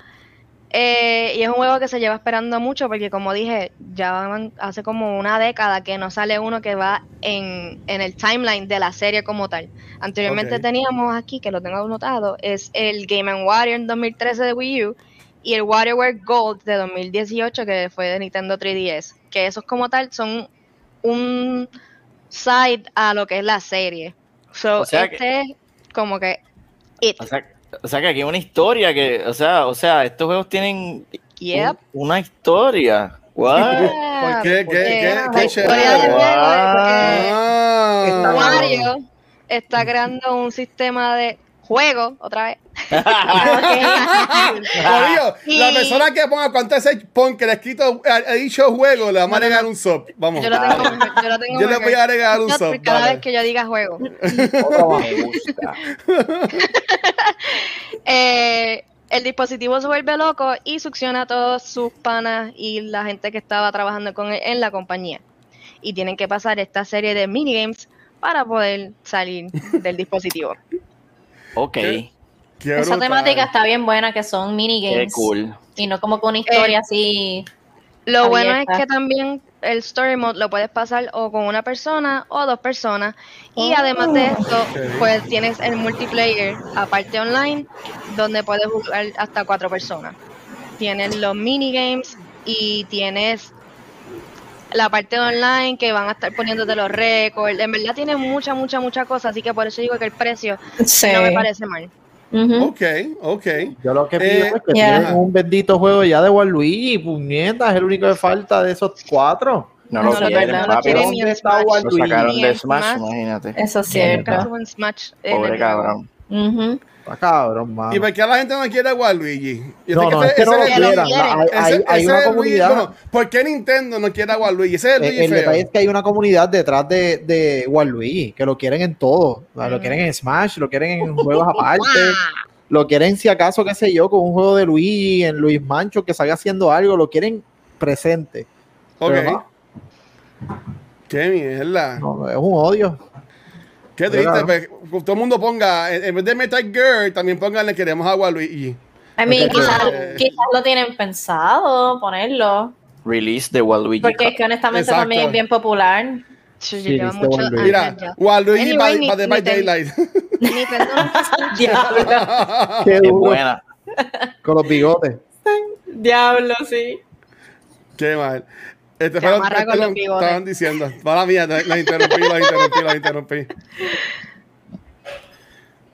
Eh, y es un juego que se lleva esperando mucho porque como dije ya hace como una década que no sale uno que va en, en el timeline de la serie como tal. Anteriormente teníamos aquí que lo tengo anotado es el Game Warrior en 2013 de Wii U y el WarioWare Gold de 2018 que fue de Nintendo 3DS. Que esos como tal son un side a lo que es la serie. So, O sea que- este es como que it. O sea, o sea que aquí hay una historia que, o sea, o sea, estos juegos tienen Yep. un- una historia. What? ¿Por qué? ¿Qué? ¿Qué? ¿Qué la historia del chévere? juego es Ah. que Está Wario está creando un sistema de juego, otra vez. Corillo, Y- la persona que ponga cuánto ese pon que le ha escrito, ha dicho juego, le vamos a agregar un sub. Vamos. Yo lo tengo, yo lo tengo Yo le voy a agregar un sub, cada vez que yo diga juego. Me gusta. Eh, el dispositivo se vuelve loco y succiona a todos sus panas y la gente que estaba trabajando con él en la compañía. Y tienen que pasar esta serie de minigames para poder salir del dispositivo. ok, ¿Qué? Qué Esa brutal. temática está bien buena, que son qué minigames. cool. Y no como con una historia Eh, así. Lo bueno es que también el story mode lo puedes pasar o con una persona o dos personas. Y Oh. además de esto, pues tienes el multiplayer aparte online, donde puedes jugar hasta cuatro personas. Tienes los minigames y tienes la parte online que van a estar poniéndote los récords. En verdad tiene mucha, mucha, mucha cosa, así que por eso digo que el precio Sí. no me parece mal. Ujú. Ok, ok. Yo lo que pido Eh, es que tienen un bendito juego ya de Waluigi, puñetas, es el único que falta de esos cuatro. No No, lo quieren, no papi. quieren ¿Dónde ni Smash. Lo sacaron de Smash, Smash. imagínate. Eso es cierto. Smash. Pobre el- Está cabrón, mano. ¿Y por qué la gente no quiere a Waluigi? Yo No, sé que no, ese- es que no lo ese- que lo quieran. quieren. Hay, hay- ese- hay ese una Luigi- comunidad. bueno, ¿Por qué Nintendo no quiere a Waluigi? Ese es el Eh, Luigi el feo. detalle es que hay una comunidad detrás de, de Waluigi que lo quieren en todo. Lo quieren en Smash, lo quieren en juegos aparte, lo quieren si acaso, qué sé yo, con un juego de Luigi, en Luis Mancho, que salga haciendo algo, lo quieren presente. Ok. Pero no, Qué mierda. no, es un odio. Qué triste. Pues, todo el mundo ponga, en vez de Metal Gear, también pónganle queremos a Waluigi. I mean, quizás, Eh. quizás lo tienen pensado ponerlo. Release de Waluigi. Porque es que honestamente Exacto. también es bien popular. Sí, lleva Waluigi. Mira, ya. Waluigi Anyway, by, ni- by, ni by ten- Daylight. Nintendo Diablo, Qué buena. Con los bigotes. diablo, sí. Qué mal. Este fue lo estaban- estaban diciendo. Para mía, las interrumpí, las interrumpí, las interrumpí.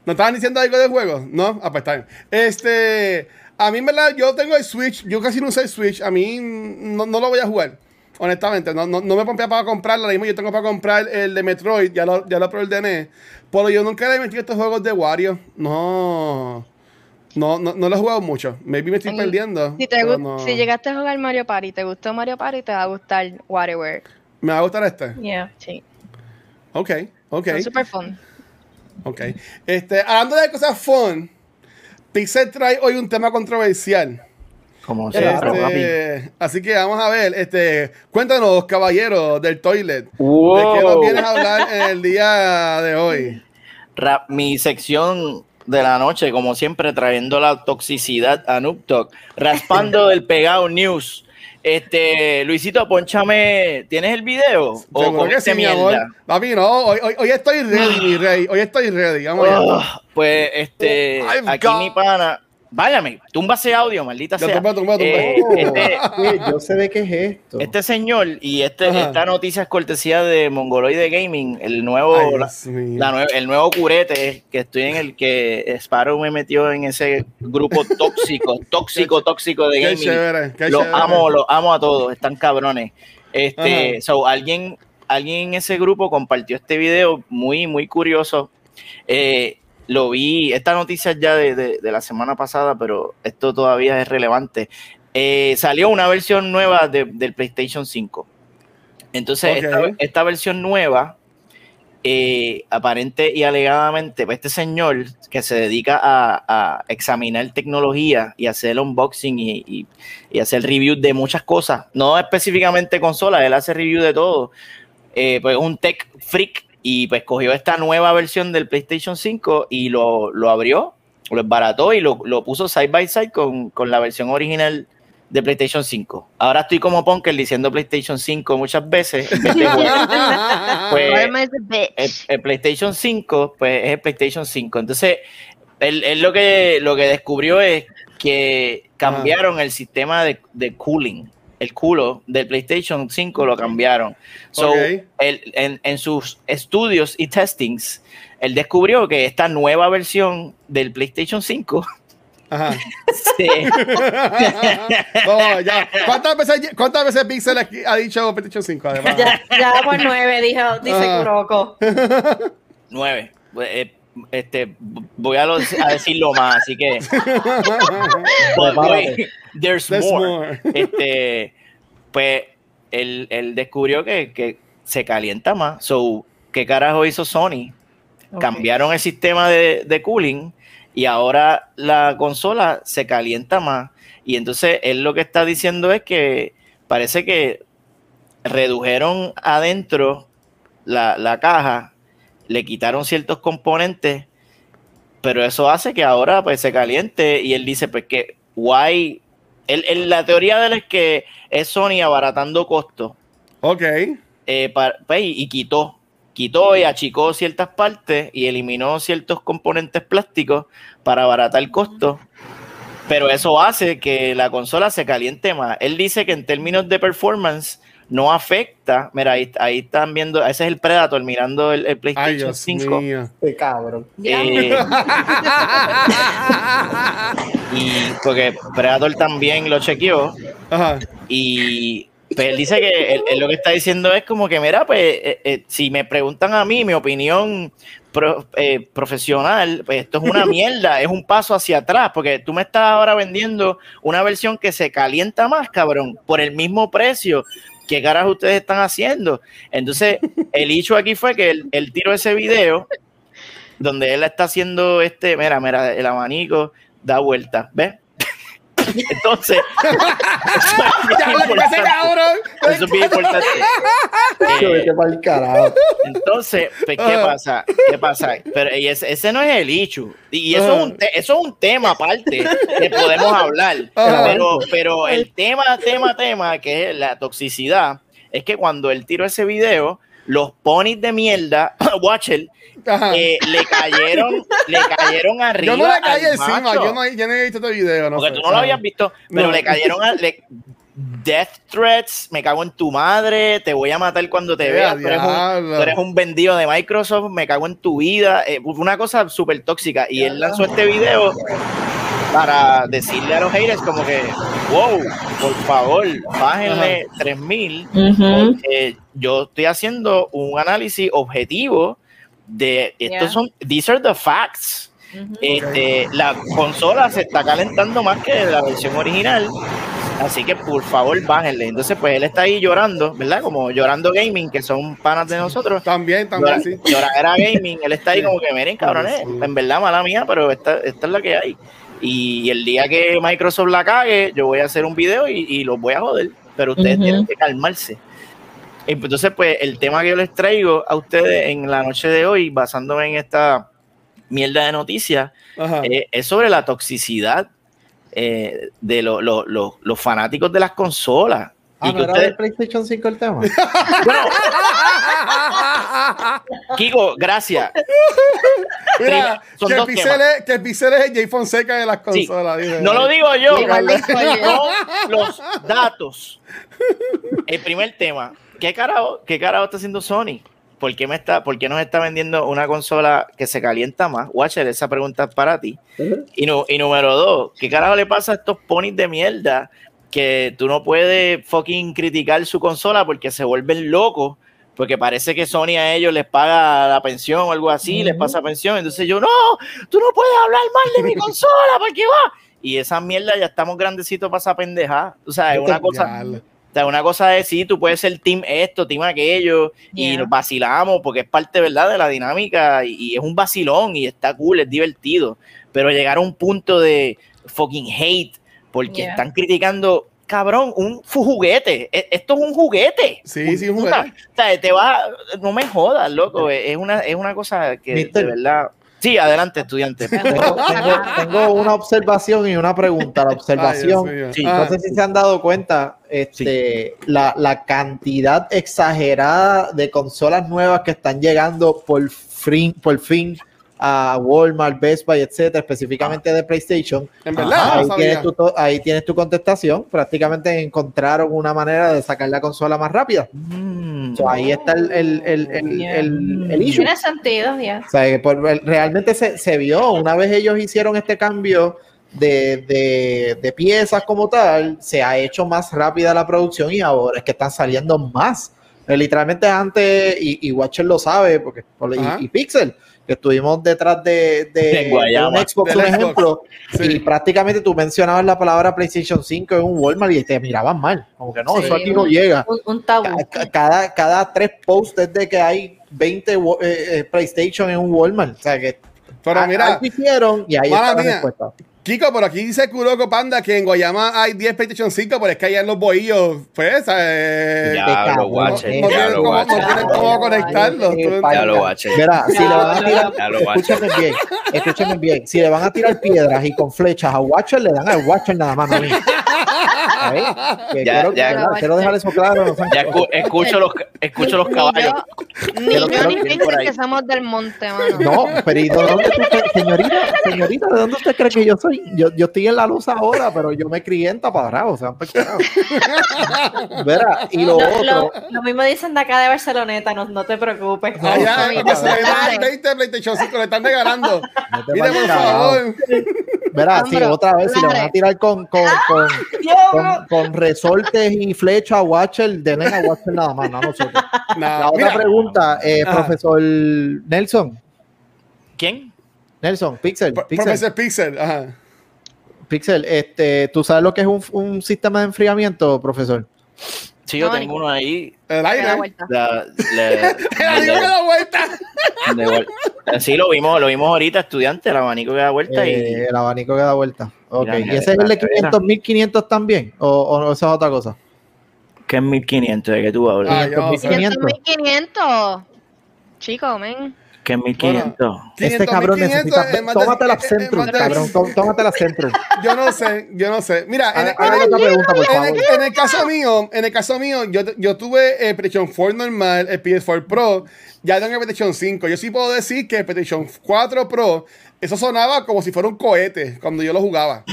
¿No estaban diciendo algo del juego? No, ah, pues está bien. Este, a mí, verdad, yo tengo el Switch, yo casi no usé el Switch, a mí no, no lo voy a jugar. Honestamente, no, no, no me pompea para comprarlo. Ahora mismo yo tengo para comprar el de Metroid, ya lo, ya lo preordené. Pero yo nunca le metí estos juegos de Wario. No. No, no, no lo he jugado mucho. Maybe me estoy En- perdiendo. Si, te no. si llegaste a jugar Mario Party, te gustó Mario Party, te va a gustar WarioWare. Me va a gustar este. Yeah. Sí, Ok, ok. son super fun. Ok. Este, hablando de cosas fun, Pixel trae hoy un tema controversial. Como. Este, así que vamos a ver, este, cuéntanos, caballero del toilet, ¿de qué nos vienes a hablar en el día de hoy? Mi sección de la noche, como siempre, trayendo la toxicidad a Noob Talk, raspando el pegado news. Este, Luisito, ponchame, ¿tienes el video? ¿O Seguro que comiste sí, mi amor. mierda? Papi, no, hoy, hoy, hoy estoy ready, mi rey, hoy estoy ready, vamos. Ah, pues, este, I've aquí got- mi pana, váyame, tumba ese audio, maldita Ya sea. tumba, tumba, tumba. Eh, Oh, este, yo sé de qué es esto. este señor y este, Ajá. esta noticia es cortesía de Mongoloide Gaming, el nuevo, Ay, la- Dios mío. la nue- el nuevo curete que estoy en el que Sparrow me metió en ese grupo tóxico, tóxico, tóxico de Qué gaming. chévere, qué Los chévere. amo, los amo a todos, están cabrones. Este, Ajá. so, alguien, alguien en ese grupo compartió este video muy, muy curioso. Eh, lo vi, esta noticia ya de, de- de la semana pasada, pero esto todavía es relevante. Eh, salió una versión nueva de- del PlayStation 5. Entonces, esta, esta versión nueva, eh, aparente y alegadamente, pues este señor que se dedica a, a examinar tecnología y hacer unboxing y, y- y hacer review de muchas cosas, no específicamente consolas, él hace review de todo, eh, pues un tech freak y pues cogió esta nueva versión del PlayStation 5 y lo, lo abrió, lo embarató y lo, lo puso side by side con, con la versión original de PlayStation 5. Ahora estoy como Punker diciendo PlayStation 5 muchas veces. Pues, el PlayStation 5, pues es el PlayStation 5. Entonces, él, él lo que lo que descubrió es que cambiaron el sistema de, de cooling. El culo del PlayStation 5 lo cambiaron. So, Ok. él, en, en sus estudios y testings, él descubrió que esta nueva versión del PlayStation 5 Ajá. No, ya. ¿Cuántas veces, cuántas veces Pixel ha dicho PlayStation 5? Además? Ya, ya por nueve, dijo, dice. Kuroko. 9. Eh, este, voy a, lo- a decirlo más, así que. But wait, there's There's more. more. Este, pues él, él descubrió que, que se calienta más. So, ¿qué carajo hizo Sony? Cambiaron el sistema de, de cooling y ahora la consola se calienta más. Y entonces él lo que está diciendo es que parece que redujeron adentro la, la caja, le quitaron ciertos componentes, pero eso hace que ahora pues se caliente y él dice pues que why él- él- la teoría de él es que es Sony abaratando costos Ok. eh, pues, y, y quitó, quitó y achicó ciertas partes y eliminó ciertos componentes plásticos para abaratar el costo. Pero eso hace que la consola se caliente más. Él dice que en términos de performance no afecta. Mira, ahí, ahí están viendo, ese es el Predator mirando el, el Ay, PlayStation Dios 5. mío. Qué cabrón. Eh, y porque Predator también lo chequeó Ajá. y pues, él dice que él, él lo que está diciendo es como que, mira, pues eh, eh, si me preguntan a mí mi opinión pro- eh, profesional, pues esto es una mierda, es un paso hacia atrás, porque tú me estás ahora vendiendo una versión que se calienta más, cabrón, por el mismo precio. ¿Qué caras ustedes están haciendo? Entonces, el hecho aquí fue que él, él tiró ese video donde él está haciendo este, mira, mira, el abanico da vuelta, ¿ves? Entonces, eso es bien importante. cabrón. Eso es bien importante. Eh, entonces, pues, ¿qué Ajá. pasa? ¿Qué pasa? Pero y ese, ese no es el issue. Y eso, es un te- eso es un tema aparte que podemos hablar. Ajá. Pero, pero el tema, tema, tema, que es la toxicidad, es que cuando él tiró ese video, los ponis de mierda, Watcher, eh, le cayeron, le cayeron arriba. yo no le caí encima, macho. yo no, yo no he visto este video. No Porque sé, tú no lo habías visto, pero No. le cayeron a, le- death threats, me cago en tu madre, te voy a matar cuando te Eh, vea, tú eres, un, tú eres un vendido de Microsoft, me cago en tu vida, eh, una cosa súper tóxica y él lanzó este video para decirle a los haters como que, wow, por favor, bájenle 3000 porque yo estoy haciendo un análisis objetivo de estos Yeah. son these are the facts. Este, la consola se está calentando más que la versión original. Así que por favor bájenle. Entonces, pues él está ahí llorando, ¿verdad? Como llorando gaming, que son panas de nosotros. También, también, sí. Lloradera gaming, él está ahí como que miren, cabrones, en verdad mala mía, pero esta, esta es la que hay. Y el día que Microsoft la cague, yo voy a hacer un video y, y los voy a joder. Pero ustedes tienen que calmarse. Entonces, pues, el tema que yo les traigo a ustedes en la noche de hoy, basándome en esta mierda de noticias, eh, es sobre la toxicidad eh, de lo- lo- lo- los fanáticos de las consolas. Ah, Y ¿no que era ustedes- del PlayStation 5 el tema? Kiko, gracias. Mira, son que el, dos pixel temas. es, que el pixel es el Jay Fonseca de las Sí. consolas. dice. No lo digo yo, son los datos. El primer tema. ¿Qué carajo, qué carajo está haciendo Sony? ¿Por qué, me está, ¿Por qué nos está vendiendo una consola que se calienta más? Watcher, esa pregunta es para ti. y, nu- y número dos, ¿qué carajo le pasa a estos ponis de mierda que tú no puedes fucking criticar su consola porque se vuelven locos? Porque parece que Sony a ellos les paga la pensión o algo así, les pasa pensión. Entonces yo, no, tú no puedes hablar mal de mi consola, porque va. Y esa mierda ya estamos grandecitos para esa pendeja. O sea, es una cosa, o sea, una cosa es, sí, tú puedes ser team esto, team aquello, y nos vacilamos porque es parte, ¿verdad?, de la dinámica y, y es un vacilón y está cool, es divertido. Pero llegar a un punto de fucking hate porque Yeah. están criticando, cabrón, un fu- juguete. E- Esto es un juguete. Sí, sí, un Puta, juguete. O sea, te va, no me jodas, loco. Es una, es una cosa que Mister. de verdad. Sí, adelante, estudiante. Tengo, tengo- tengo una observación y una pregunta. La observación. Sí. No sé si se han dado cuenta, este, la, la cantidad exagerada de consolas nuevas que están llegando por fin, por fin a Walmart, Best Buy, etcétera, específicamente de PlayStation. En verdad, no ahí, tienes tu, ahí tienes tu contestación. Prácticamente encontraron una manera de sacar la consola más rápida. Mm. So, ahí está el, el, el, el, el- el issue. Tiene sentido, ya. O sea, realmente se, se vio, una vez ellos hicieron este cambio de, de- de piezas como tal, se ha hecho más rápida la producción y ahora es que están saliendo más. Eh, Literalmente antes, y, y Watcher lo sabe, porque por- y, y Pixel, que estuvimos detrás de, de, De Guayama. de un Xbox, Del un Xbox. ejemplo, Sí. y prácticamente tú mencionabas la palabra PlayStation 5 en un Walmart y te miraban mal, como que no, Sí. eso aquí no llega. Un, un tabú. Ca- ca- Cada, cada tres posts es de que hay 20 wa- eh, eh, PlayStation en un Walmart. O sea que Pero mira, algo hicieron y ahí está la respuesta. Kiko, por aquí dice Kuroko Panda que en Guayama hay 10 PlayStation 5, pero es que allá en los bohillos, pues, eh, Ya. Qué Diablo, cabrón, Watcher, eh. no, ya tienen lo cómo, no tienen cómo conectarlo. Ay, ¿tú ay, entiendes? Ya lo guache. Mira, si le van a tirar, lo escúchenme bien, escúchenme bien, si le van a tirar piedras y con flechas a Watcher, le dan al Watcher nada más, no Ya, quiero, ya. ¿verdad? quiero dejar eso claro. no Ya escu- escucho los, escucho los Ni caballos. yo, ni yo ni ahí. que somos del monte, mano. No, pero ¿y de dónde tú señorita, señorita, ¿de dónde usted cree que yo soy? Yo, yo estoy en la luz ahora, pero yo me crié en tapadrabo, o sea. Verá, y lo Lo, otro, lo- lo mismo dicen de acá de Barceloneta, no, no te preocupes. Allá, No, no. 20 PlayStation 5, le están regalando. no Mire, por favor. Verá, si otra vez, si le van a tirar con, con, con, con, con resortes y flechas a Watcher, denle a Watcher nada más, no a nosotros. Nah, La otra mira, pregunta, eh, profesor Nelson, ¿Quién? Nelson, Pixel, Pro- Pixel, Profesor Pixel, ajá. Pixel, este, ¿tú sabes lo que es un, un sistema de enfriamiento, profesor? Sí, yo No, tengo uno ahí. El aire. vuelta. La- da vuelta. Sí, lo vimos, lo vimos ahorita, estudiante, el abanico que da vuelta Eh, y el abanico que da vuelta. Ok, ¿y mira, ese es el de mira. 500, 1500 también? ¿O, o esa es otra cosa? que es 1500 de que tú hablas. Ah, yo no sé. 500. 1500. Chico, men. Que 1500. Este 500, cabrón 1500 necesita. es más de- Tómate la Centrum, cabrón. tó- Tómate la Centrum. Yo no sé, yo no sé. Mira, en, otra pregunta, por en favor. el, en el caso mío, en el caso mío, yo, yo tuve el PlayStation 4 normal, el PS4 Pro, ya tengo el PlayStation 5. Yo sí puedo decir que el PlayStation 4 Pro, eso sonaba como si fuera un cohete cuando yo lo jugaba.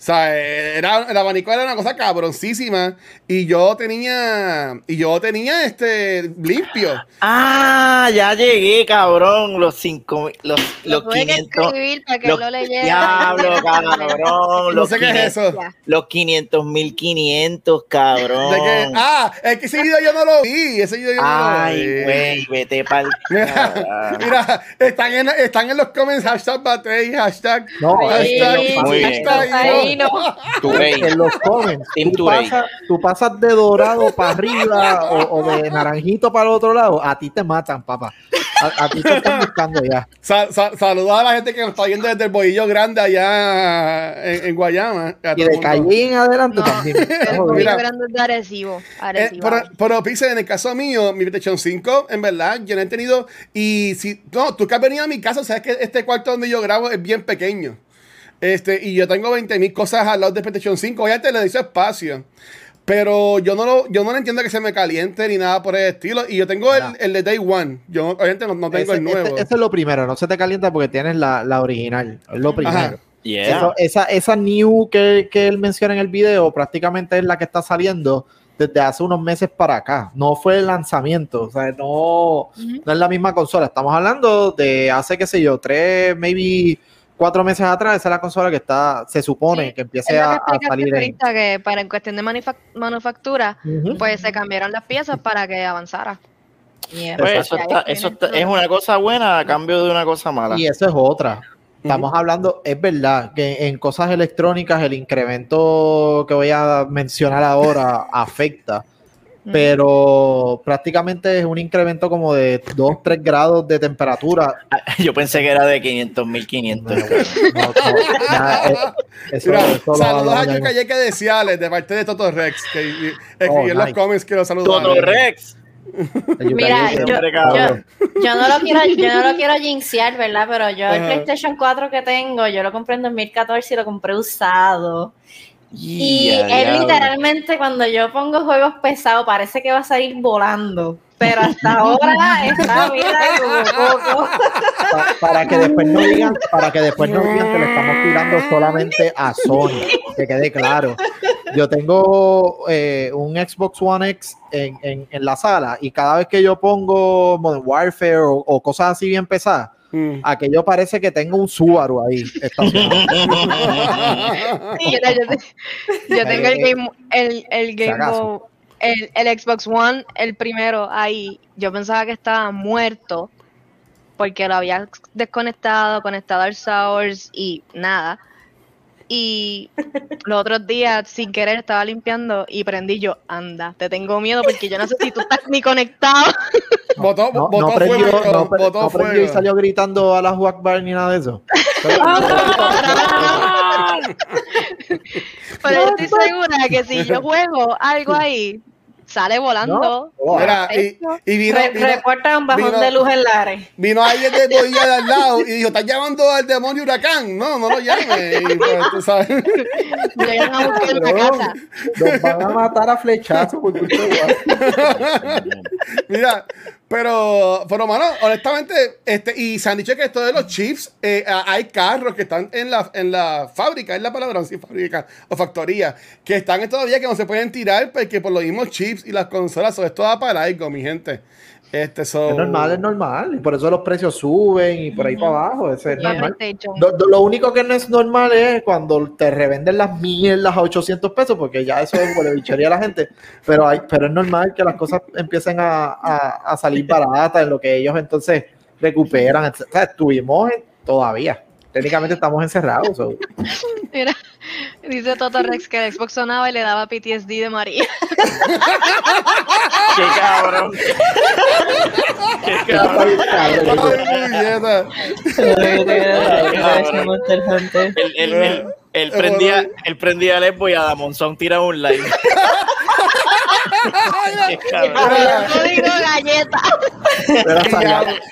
O sea, era, el abanico era una cosa cabroncísima y yo tenía, y yo tenía este limpio. Ah, ya llegué, cabrón. Los 5 los, Lo los tuve que 500. escribir para que Los, lo leyera. diablo, cabrón. No Los sé qué es 500, eso. Los 500 mil 500, cabrón. Que, ah, es que ese video yo no lo vi, ese video yo no lo Ay, vi. güey, vete pa'l. Mira, mira, están en, están en los comments, hashtag Batey, hashtag, No, hashtag, Sí, muy bien. hashtag, En los Tú pasas, tú pasas de dorado para arriba o, o de naranjito para el otro lado, a ti te matan, papá. A, a ti te están buscando ya. Sa- sa- saludos a la gente que nos está viendo desde el Bollillo Grande allá en, en Guayama. Y de calle en adelante No, también. El Mira. grande de Arecibo. Eh, Arecibo. pero, pero Pixel, en el caso mío, mi PlayStation 5, en verdad, yo no he tenido. Y si. No, tú que has venido a mi casa, sabes que este cuarto donde yo grabo es bien pequeño. Este, y yo tengo 20 mil cosas al lado de PlayStation 5. Obviamente le dice espacio. Pero yo no lo, yo no lo entiendo que se me caliente ni nada por el estilo. Y yo tengo el, el de Day One. Yo obviamente no, no tengo Ese, el nuevo. ese- ese es lo primero, no se te calienta porque tienes la, la original. Es lo primero. Ajá. Yeah. Eso- esa, esa new que, que él menciona en el video prácticamente es la que está saliendo desde hace unos meses para acá. No fue el lanzamiento, o sea, no, no es la misma consola. Estamos hablando de hace, qué sé yo, tres, maybe cuatro meses atrás. Esa es la consola que está, se supone Sí, que empiece a, a salir en. que para en cuestión de manufac- manufactura, pues se cambiaron las piezas para que avanzara. Yeah. Pues Exacto. eso, está, eso está- es una cosa buena a cambio de una cosa mala. Y eso es otra. Estamos hablando, es verdad que en cosas electrónicas el incremento que voy a mencionar ahora afecta, pero prácticamente es un incremento como de 2, 3 grados de temperatura. Yo pensé que era de 500 mil 500. No, no, nada, eh, saludos a Yuka Yeke Deseales de parte de Toto Rex, que escribió Oh, en los nice. comments que lo saludaba. Toto Rex. Mira, yo, no lo quiero, yo no lo quiero jinxear, ¿verdad? Pero yo el. PlayStation 4 que tengo, yo lo compré en 2014 y lo compré usado. Y Ya, él literalmente cuando yo pongo juegos pesados parece que va a salir volando. Pero hasta ahora está mira como poco. pa- para que después no digan, para que después no digan que le estamos tirando solamente a Sony, que quede claro. Yo tengo eh, un Xbox One X en, en- en la sala y cada vez que yo pongo Modern Warfare o, o cosas así bien pesadas, Mm. aquello parece que tengo un Subaru ahí. yo, tengo el Game, el, el Game. Boy- el, el Xbox One, el primero ahí. Yo pensaba que estaba muerto porque lo había desconectado, conectado al Source y nada. Y los otros días, sin querer, estaba limpiando y prendí yo, anda, te tengo miedo porque yo no sé si tú estás ni conectado. Botó, No, botó no prendió, fuego, no, pre- botó no prendió y salió gritando a la Bar ni nada de eso. Pero yo estoy segura que si yo juego algo ahí, sale volando. No, Mira, y, y vino, Re- vino, reporta un bajón vino- de luz en Lares. vino alguien de Boilla de al lado y dijo, ¿estás llamando al demonio huracán? No, no lo llames. Y pues, tú sabes. Me llegan a buscar la casa. Nos van a matar a flechazos por culpa de Juan. Mira, pero, pero mano, honestamente, este, y se han dicho que esto de los chips, eh, hay carros que están en la, en la fábrica, es la palabra, sí, fábrica o factoría, que están todavía que no se pueden tirar porque por los mismos chips y las consolas, so, esto da para algo, mi gente. Este, so, Es normal, es normal. Y por eso los precios suben y por ahí para abajo. Eso es normal. Lo, único que no es normal es cuando te revenden las mierdas a 800 pesos, porque ya eso es huele bichería a la gente. Pero, hay, pero es normal que las cosas empiecen a, a- a salir baratas en lo que ellos entonces recuperan. O sea, estuvimos en- todavía. Técnicamente estamos encerrados. so. Mira, dice Toto Rex que el Xbox sonaba y le daba PTSD de María. Qué cabrón. Qué cabrón. Ay, él prendía, él prendía el Xbox y a Damonzón tira un like. Digo galleta.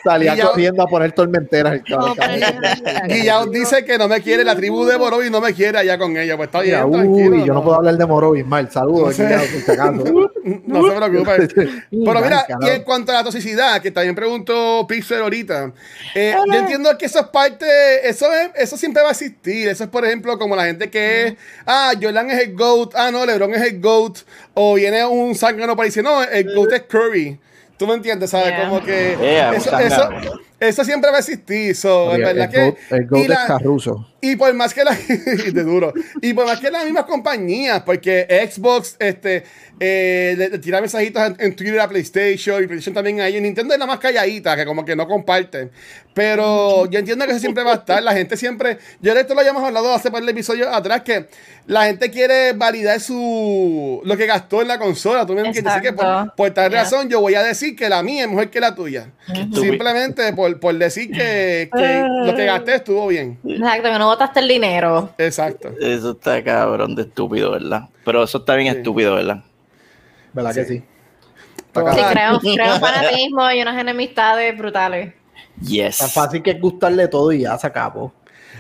Salía, corriendo a poner tormenteras. el No, cabrón. pero- Guillao dice que no me quiere, la tribu de Borovi no me quiere allá con ella. Pues está bien, tranquilo. yo no puedo hablar de Morovis mal. Saludos, No. Guillao. No se preocupe. Pero mira, y en cuanto a la toxicidad, que también preguntó Pixel ahorita, eh, yo entiendo que eso es parte, eso es, eso siempre va a existir. Eso es, por ejemplo, como la gente que es, ah, Jordan es el GOAT, ah, no, LeBron es el GOAT, o viene un zángano para decir, no, el GOAT es Curry. ¿Tú me entiendes? ¿Sabes? Yeah. Como que Yeah, eso, eso, siempre va a existir. So, Oye, es verdad el que. goat- el goat y es la- Carruso. Y por más que la de duro. Y por más que las mismas compañías, porque Xbox este eh, le, le tira mensajitos en, en Twitter a PlayStation y PlayStation también a ellos. Nintendo es la más calladita, que como que no comparten. Pero yo entiendo que eso siempre va a estar. La gente siempre. Yo de esto lo habíamos hablado hace par de episodios atrás, que la gente quiere validar su lo que gastó en la consola. Tú me entiendes. Así que por, tal Yeah. razón, yo voy a decir que la mía es mejor que la tuya. Simplemente por, por decir que, que lo que gasté estuvo bien. Exacto, que no botaste el dinero. Exacto. Eso está cabrón de estúpido, ¿verdad? Pero eso está bien Sí. estúpido, ¿verdad? ¿Verdad que sí? Sí, creo, creo fanatismo y unas enemistades brutales. Yes. Tan fácil que es gustarle todo y ya se acabó.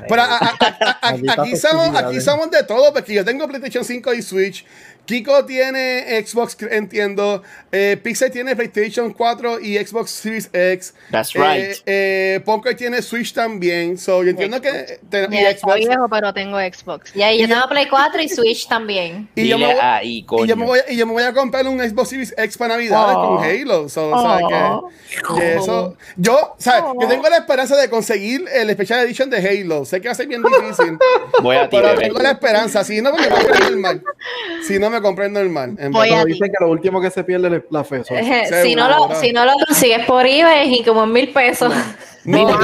Pero a- a- a- a- Maldita aquí, somos, aquí eh. somos de todo, porque yo tengo PlayStation 5 y Switch. Kiko tiene Xbox, entiendo. Eh, Pixel tiene PlayStation 4 y Xbox Series X. That's Eh, right. eh, tiene Switch también. So, yo entiendo que. te- y Yeah, Xbox. viejo, pero tengo Xbox. Y ahí yo tengo Play 4 y Switch también. Y yo, me voy, ahí, y, coño. yo me voy, y yo me voy a comprar un Xbox Series X para Navidad Oh. con Halo. So, ¿sabes qué? Que eso, yo, ¿sabes? Yo tengo la esperanza de conseguir el Special Edition de Halo. Sé que va a ser bien difícil. Voy a ti, Pero bebé. tengo la esperanza. Si no, me compré el normal. Si no, me compré el normal. En Voy verdad. a Pero ti. dicen que lo último que se pierde es la fe. si, no lo, si no lo consigues por eBay y como en mil pesos No,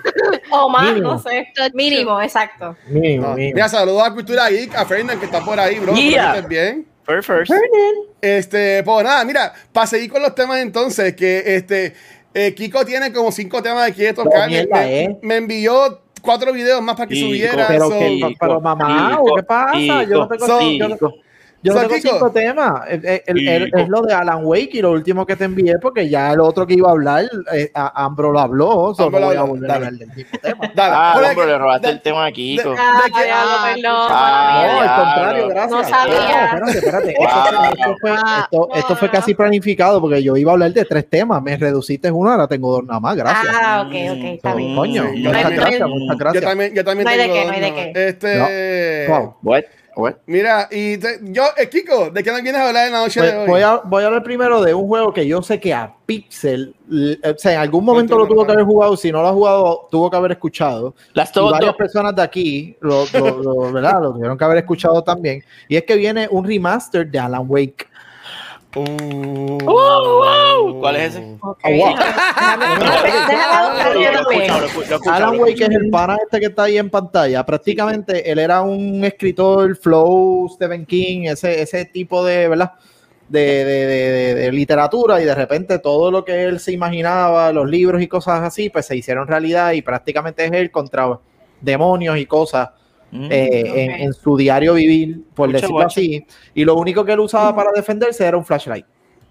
o más, Mínimo. no sé. Mínimo, exacto. Mínimo, No. mínimo. Mira, saludos a Cultura Geek, a Fernand que está por ahí, bro. Yeah. Estés bien. First, first. Este, pues nada, mira, para seguir con los temas entonces, que este, eh, Kiko tiene como cinco temas que quiere tocar. Me, mierda, me- eh. me envió cuatro videos más para que Kiko, subiera. Pero, so- que- pero mamá, Kiko, ¿qué pasa? yo no tengo, So- yo no- yo no tengo cinco temas. El- el- el- es lo de Alan Wake y lo último que te envié, porque ya el otro que iba a hablar, eh, a- Ambro lo habló. so Ambro no lo voy a volver a dale. hablar del mismo tema. Dale, Ah, aquí- le robaste de- el tema a Kiko. Ah, ah, perdón, No, al contrario, gracias. No sabía. espérate, espérate. Wow. Esto, fue- esto esto- fue casi planificado porque yo iba a hablar de tres temas. Me reduciste uno, ahora tengo dos nada más. Gracias. Ah, ok, ok, está So, bien. coño, muchas yo gracias, también- muchas Yo gracias. también, yo también No hay de qué, no hay de qué. Este. Wow. What? Mira, y te- yo, eh, Kiko, ¿de qué nos vienes a hablar en la noche de hoy? voy, a, voy a hablar primero de un juego que yo sé que a Pixel, l- o sea, en algún momento lo tuvo que haber jugado, si no lo ha jugado, tuvo que haber escuchado. Las Y dos. varias personas de aquí lo, lo- lo- ¿verdad? lo tuvieron que haber escuchado también. Y es que viene un remaster de Alan Wake. Uh, ¿Cuál es ese? Oh, wow. He escuchado, Alan Wake es el pana este que está ahí en pantalla. Prácticamente él era un escritor flow, Stephen King, ese, ese tipo de, ¿verdad? De, de- de- de- de literatura y de repente todo lo que él se imaginaba, los libros y cosas así, pues se hicieron realidad y prácticamente es él contra demonios y cosas Mm. eh, Ok. en, en su diario vivir, por Escucha, decirlo guacho. así. Y lo único que él usaba para defenderse era un flashlight.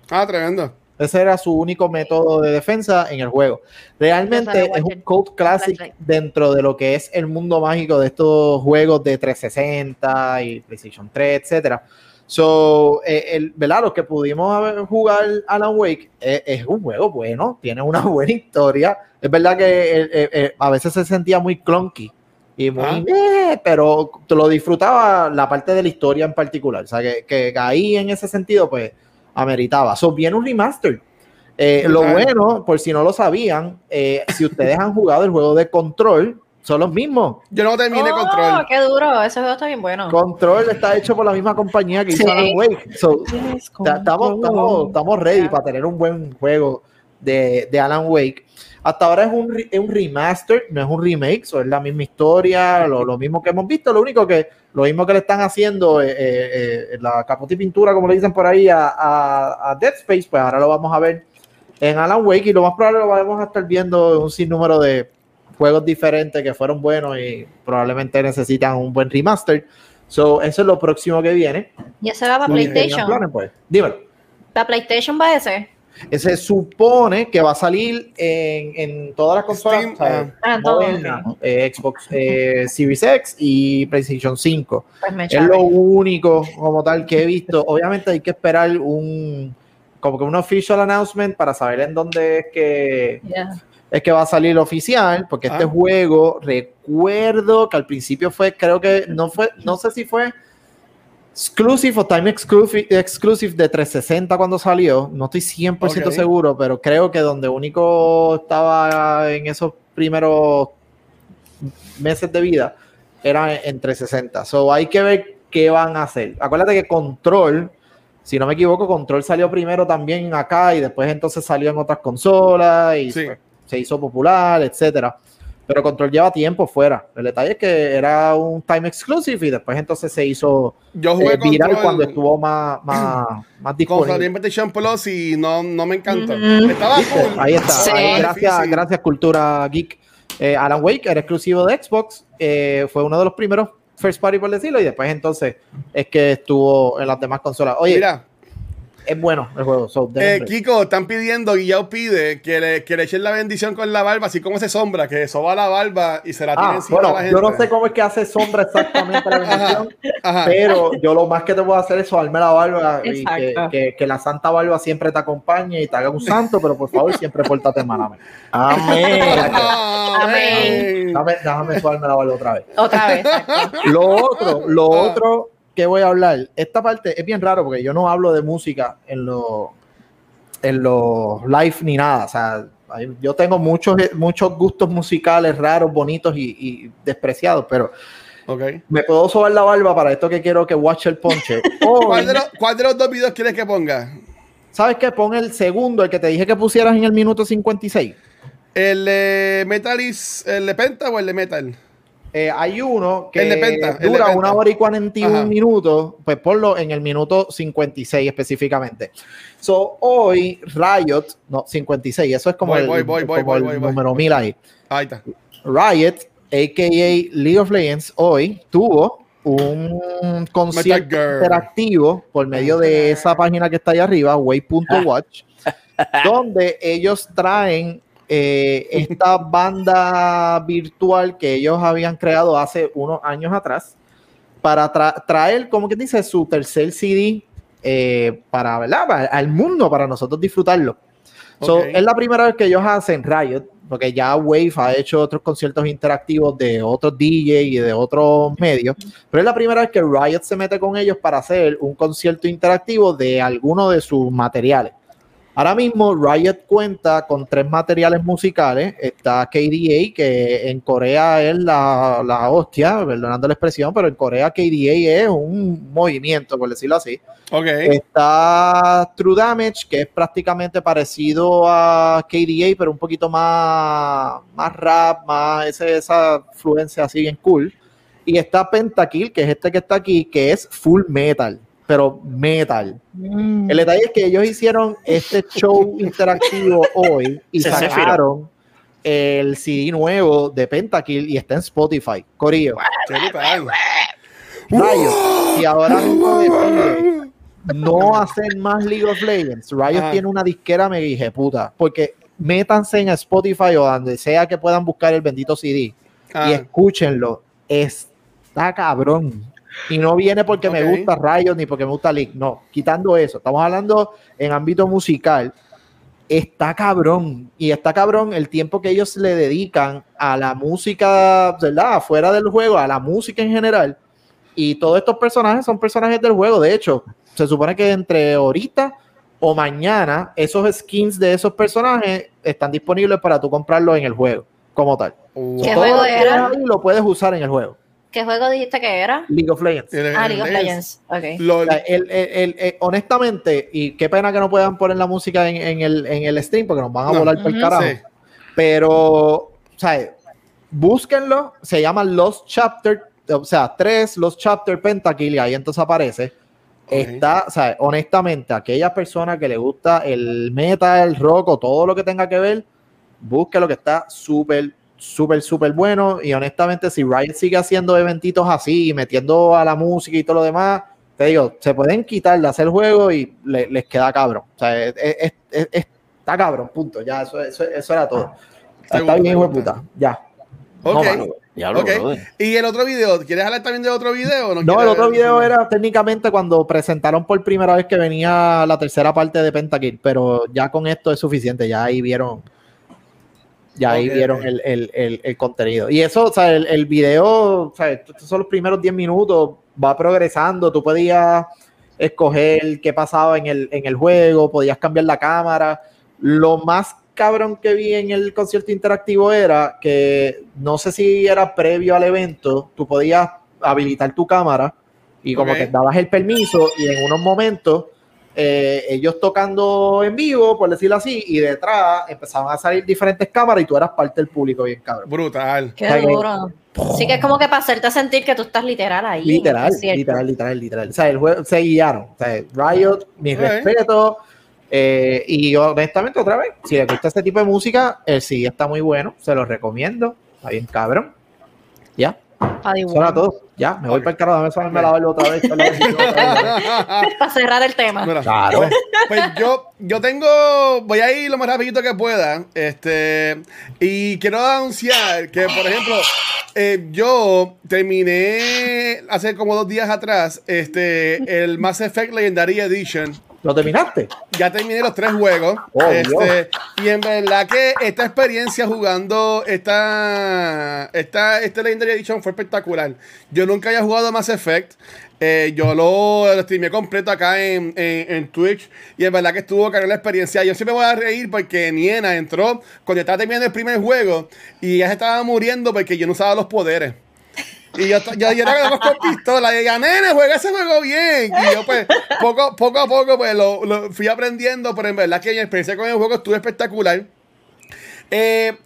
Ah, tremendo. Ese era su único método de defensa en el juego. Realmente es un code classic Flashlight. dentro de lo que es el mundo mágico de estos juegos de 360 y PlayStation 3, etcétera. So, eh, el, ¿verdad? Los que pudimos jugar Alan Wake eh, es un juego bueno, tiene una buena historia. Es verdad que eh, eh, eh, a veces se sentía muy clunky y muy, Ah. eh, pero te lo disfrutaba la parte de la historia en particular. O sea, que, que ahí en ese sentido, pues, ameritaba. So, viene un remaster. Eh, lo bueno, por si no lo sabían, eh, si ustedes han jugado el juego de Control, son los mismos. Yo no terminé Oh, control. qué duro, ese juego está bien bueno. Control está hecho por la misma compañía que hizo. Alan Wake. So, ta- estamos, estamos, estamos ready para tener un buen juego de, de Alan Wake. Hasta ahora es un, es un remaster, no es un remake, so es la misma historia, lo, lo mismo que hemos visto, lo único que lo mismo que le están haciendo eh, eh, eh, la capota y pintura, como le dicen por ahí, a, a, a Dead Space, pues ahora lo vamos a ver en Alan Wake y lo más probable lo vamos a estar viendo en un sinnúmero de juegos diferentes que fueron buenos y probablemente necesitan un buen remaster. So, eso es lo próximo que viene. Y ese va para PlayStation. planes, pues, dímelo. La PlayStation va a ese. Se supone que va a salir en, en todas las consolas Steam, o sea, ah. Modernas, eh, Xbox eh, Series X y PlayStation 5. Pues Es lo único como tal que he visto. Obviamente hay que esperar un como que un official announcement para saber en dónde es que Yeah. es que va a salir oficial, porque este Ah. juego recuerdo que al principio fue, creo que no fue, no sé si fue exclusive o time exclusive, exclusive de 360 cuando salió, no estoy 100% Ok. seguro, pero creo que donde único estaba en esos primeros meses de vida era en 360. So hay que ver qué van a hacer. Acuérdate que Control, si no me equivoco, Control salió primero también acá y después entonces salió en otras consolas y Sí. pues, se hizo popular, etcétera. Pero Control lleva tiempo fuera. El detalle es que era un time exclusive y después entonces se hizo Yo jugué eh, viral Control cuando estuvo más, más, más con disponible. En PlayStation Plus y no, no me. Estaba ¿Viste? cool. Ahí está. Sí. Ahí, gracias, gracias, Cultura Geek. Eh, Alan Wake era exclusivo de Xbox. eh, fue uno de los primeros first party, por decirlo, y después entonces es que estuvo en las demás consolas. Oye, Mira, es bueno el juego. so, eh. Kiko, están pidiendo, Guillao pide que le, que le echen la bendición con la barba, así como se sombra, que soba la barba y se la tiene Ah, encima bueno, a la yo no gente. sé cómo es que hace sombra exactamente la bendición, Ajá. pero yo lo más que te puedo hacer es sobarme la barba y que, Exacto. que- que la santa barba siempre te acompañe y te haga un santo, pero por favor siempre pórtate mal. amén. Amén. Amén. Déjame, déjame sobarme la barba otra vez. Otra vez. Lo otro, lo Ah. otro que voy a hablar, esta parte es bien raro porque yo no hablo de música en los en los live ni nada. O sea, yo tengo muchos, muchos gustos musicales raros, bonitos y, y despreciados, pero me puedo sobar la barba para esto que quiero que watch el ponche. ¿Cuál de, los, cuál de los dos videos quieres que ponga? ¿Sabes qué? Pon el segundo, el que te dije que pusieras en el minuto 56. ¿El de Metal is, el de Penta o el de Metal? Eh, hay uno que El de Penta, el de dura una hora y 41 Ajá. minutos, pues ponlo en el minuto 56 específicamente. So, hoy Riot, no, 56, eso es como Voy, el, voy, voy, voy, como voy, el número 1000 ahí. Ahí está. Riot, a.k.a. League of Legends, hoy tuvo un concierto interactivo por medio de esa página que está ahí arriba, way.watch, donde ellos traen eh, esta banda virtual que ellos habían creado hace unos años atrás para tra- traer, como que dice, su tercer CD eh, para, ¿verdad? Para- al mundo, para nosotros disfrutarlo. So, Ok. es la primera vez que ellos hacen Riot, porque ya Wave ha hecho otros conciertos interactivos de otros DJ y de otros medios, pero es la primera vez que Riot se mete con ellos para hacer un concierto interactivo de alguno de sus materiales. Ahora mismo Riot cuenta con tres materiales musicales. Está KDA, que en Corea es la, la hostia, perdonando la expresión, pero en Corea KDA es un movimiento, por decirlo así. Ok. Está True Damage, que es prácticamente parecido a KDA, pero un poquito más, más rap, más ese- esa fluencia así bien cool. Y está Pentakill, que es este que está aquí, que es full metal, pero metal. El detalle es que ellos hicieron este show interactivo hoy y Se sacaron el CD nuevo de Pentakill y está en Spotify. Corillo. Riot, y ahora mismo decide no hacer más League of Legends. Ajá. tiene una disquera me dije puta, porque métanse en Spotify o donde sea que puedan buscar el bendito CD Ah, y escúchenlo. Está cabrón. Y no viene porque me gusta Riot ni porque me gusta League. No, quitando eso. Estamos hablando en ámbito musical. Está cabrón. Y está cabrón el tiempo que ellos le dedican a la música, ¿verdad? Fuera del juego, a la música en general. Y todos estos personajes son personajes del juego. De hecho, se supone que entre ahorita o mañana, esos skins de esos personajes están disponibles para tú comprarlos en el juego, como tal. wow. ¿Qué juego lo que era? lo puedes usar en el juego. ¿Qué juego dijiste que era? League of Legends. El- Ah, League of Legends. Ok. Lo- O sea, el- el- el- el- honestamente, y qué pena que no puedan poner la música en, en el, en el stream porque nos van a No. volar por el carajo. sí. Pero, o sea, búsquenlo. Se llama Lost Chapter, o sea, 3 Lost Chapter Pentakill, y ahí entonces aparece. Está, o sea, honestamente, aquella persona que le gusta el metal, el rock o todo lo que tenga que ver, busque lo que está súper, súper, súper bueno. Y honestamente, si Riot sigue haciendo eventitos así, metiendo a la música y todo lo demás, te digo, se pueden quitar de hacer juego y le- les queda cabrón. O sea, es- es- es- es- está cabrón, punto. Ya, eso, eso, eso era todo. Está bien, hijo de puta. Ya. Ok. No. Diablo, Ok. brother. Y el otro video, ¿quieres hablar también de otro video? o No, quieres- el otro video era técnicamente cuando presentaron por primera vez que venía la tercera parte de Pentakill, pero ya con esto es suficiente, ya ahí vieron, ya ahí vieron el, el- el- el contenido. Y eso, o sea, el, el video, o sea, estos son los primeros 10 minutos, va progresando, tú podías escoger qué pasaba en el, en el juego, podías cambiar la cámara. Lo más cabrón que vi en el concierto interactivo era que no sé si era previo al evento, tú podías habilitar tu cámara y como que dabas el permiso y en unos momentos eh, ellos tocando en vivo, por decirlo así, y detrás empezaban a salir diferentes cámaras y tú eras parte del público bien cabrón. Brutal. Qué Ay, duro. Sí que es como que para hacerte sentir que tú estás literal ahí. Literal, literal, literal, literal. O sea, el juego se guiaron. O sea, Riot, mi Ok. respeto. eh, y honestamente, otra vez, si les gusta este tipo de música, el CD está muy bueno. Se los recomiendo. Está bien cabrón. Ya, Paddy eso era One. todo. Ya, me voy para el carajo. Dame saberme la verlo otra vez. otra vez, otra vez. Para cerrar el tema. Mira, Claro. Pues, pues yo, yo tengo, voy a ir lo más rapidito que pueda. Este, y quiero anunciar que, por ejemplo, eh, yo terminé hace como dos días atrás este, el Mass Effect Legendary Edition. ¿Lo terminaste? Ya terminé los tres juegos. Oh, este, y en verdad que esta experiencia jugando esta, esta, este Legendary Edition fue espectacular. Yo nunca había jugado Mass Effect. Eh, yo lo, lo streamé completo acá en, en, en Twitch. Y en verdad que estuvo cabrón la experiencia. Yo siempre voy a reír porque Niena entró cuando estaba terminando el primer juego. Y ella se estaba muriendo porque yo no usaba los poderes. Y yo, yo, yo era con pistola. Y ella, nene, juega ese juego bien. Y yo, pues, poco, poco a poco, pues, lo, lo fui aprendiendo. Pero en verdad que mi experiencia con el juego estuvo espectacular. Eh,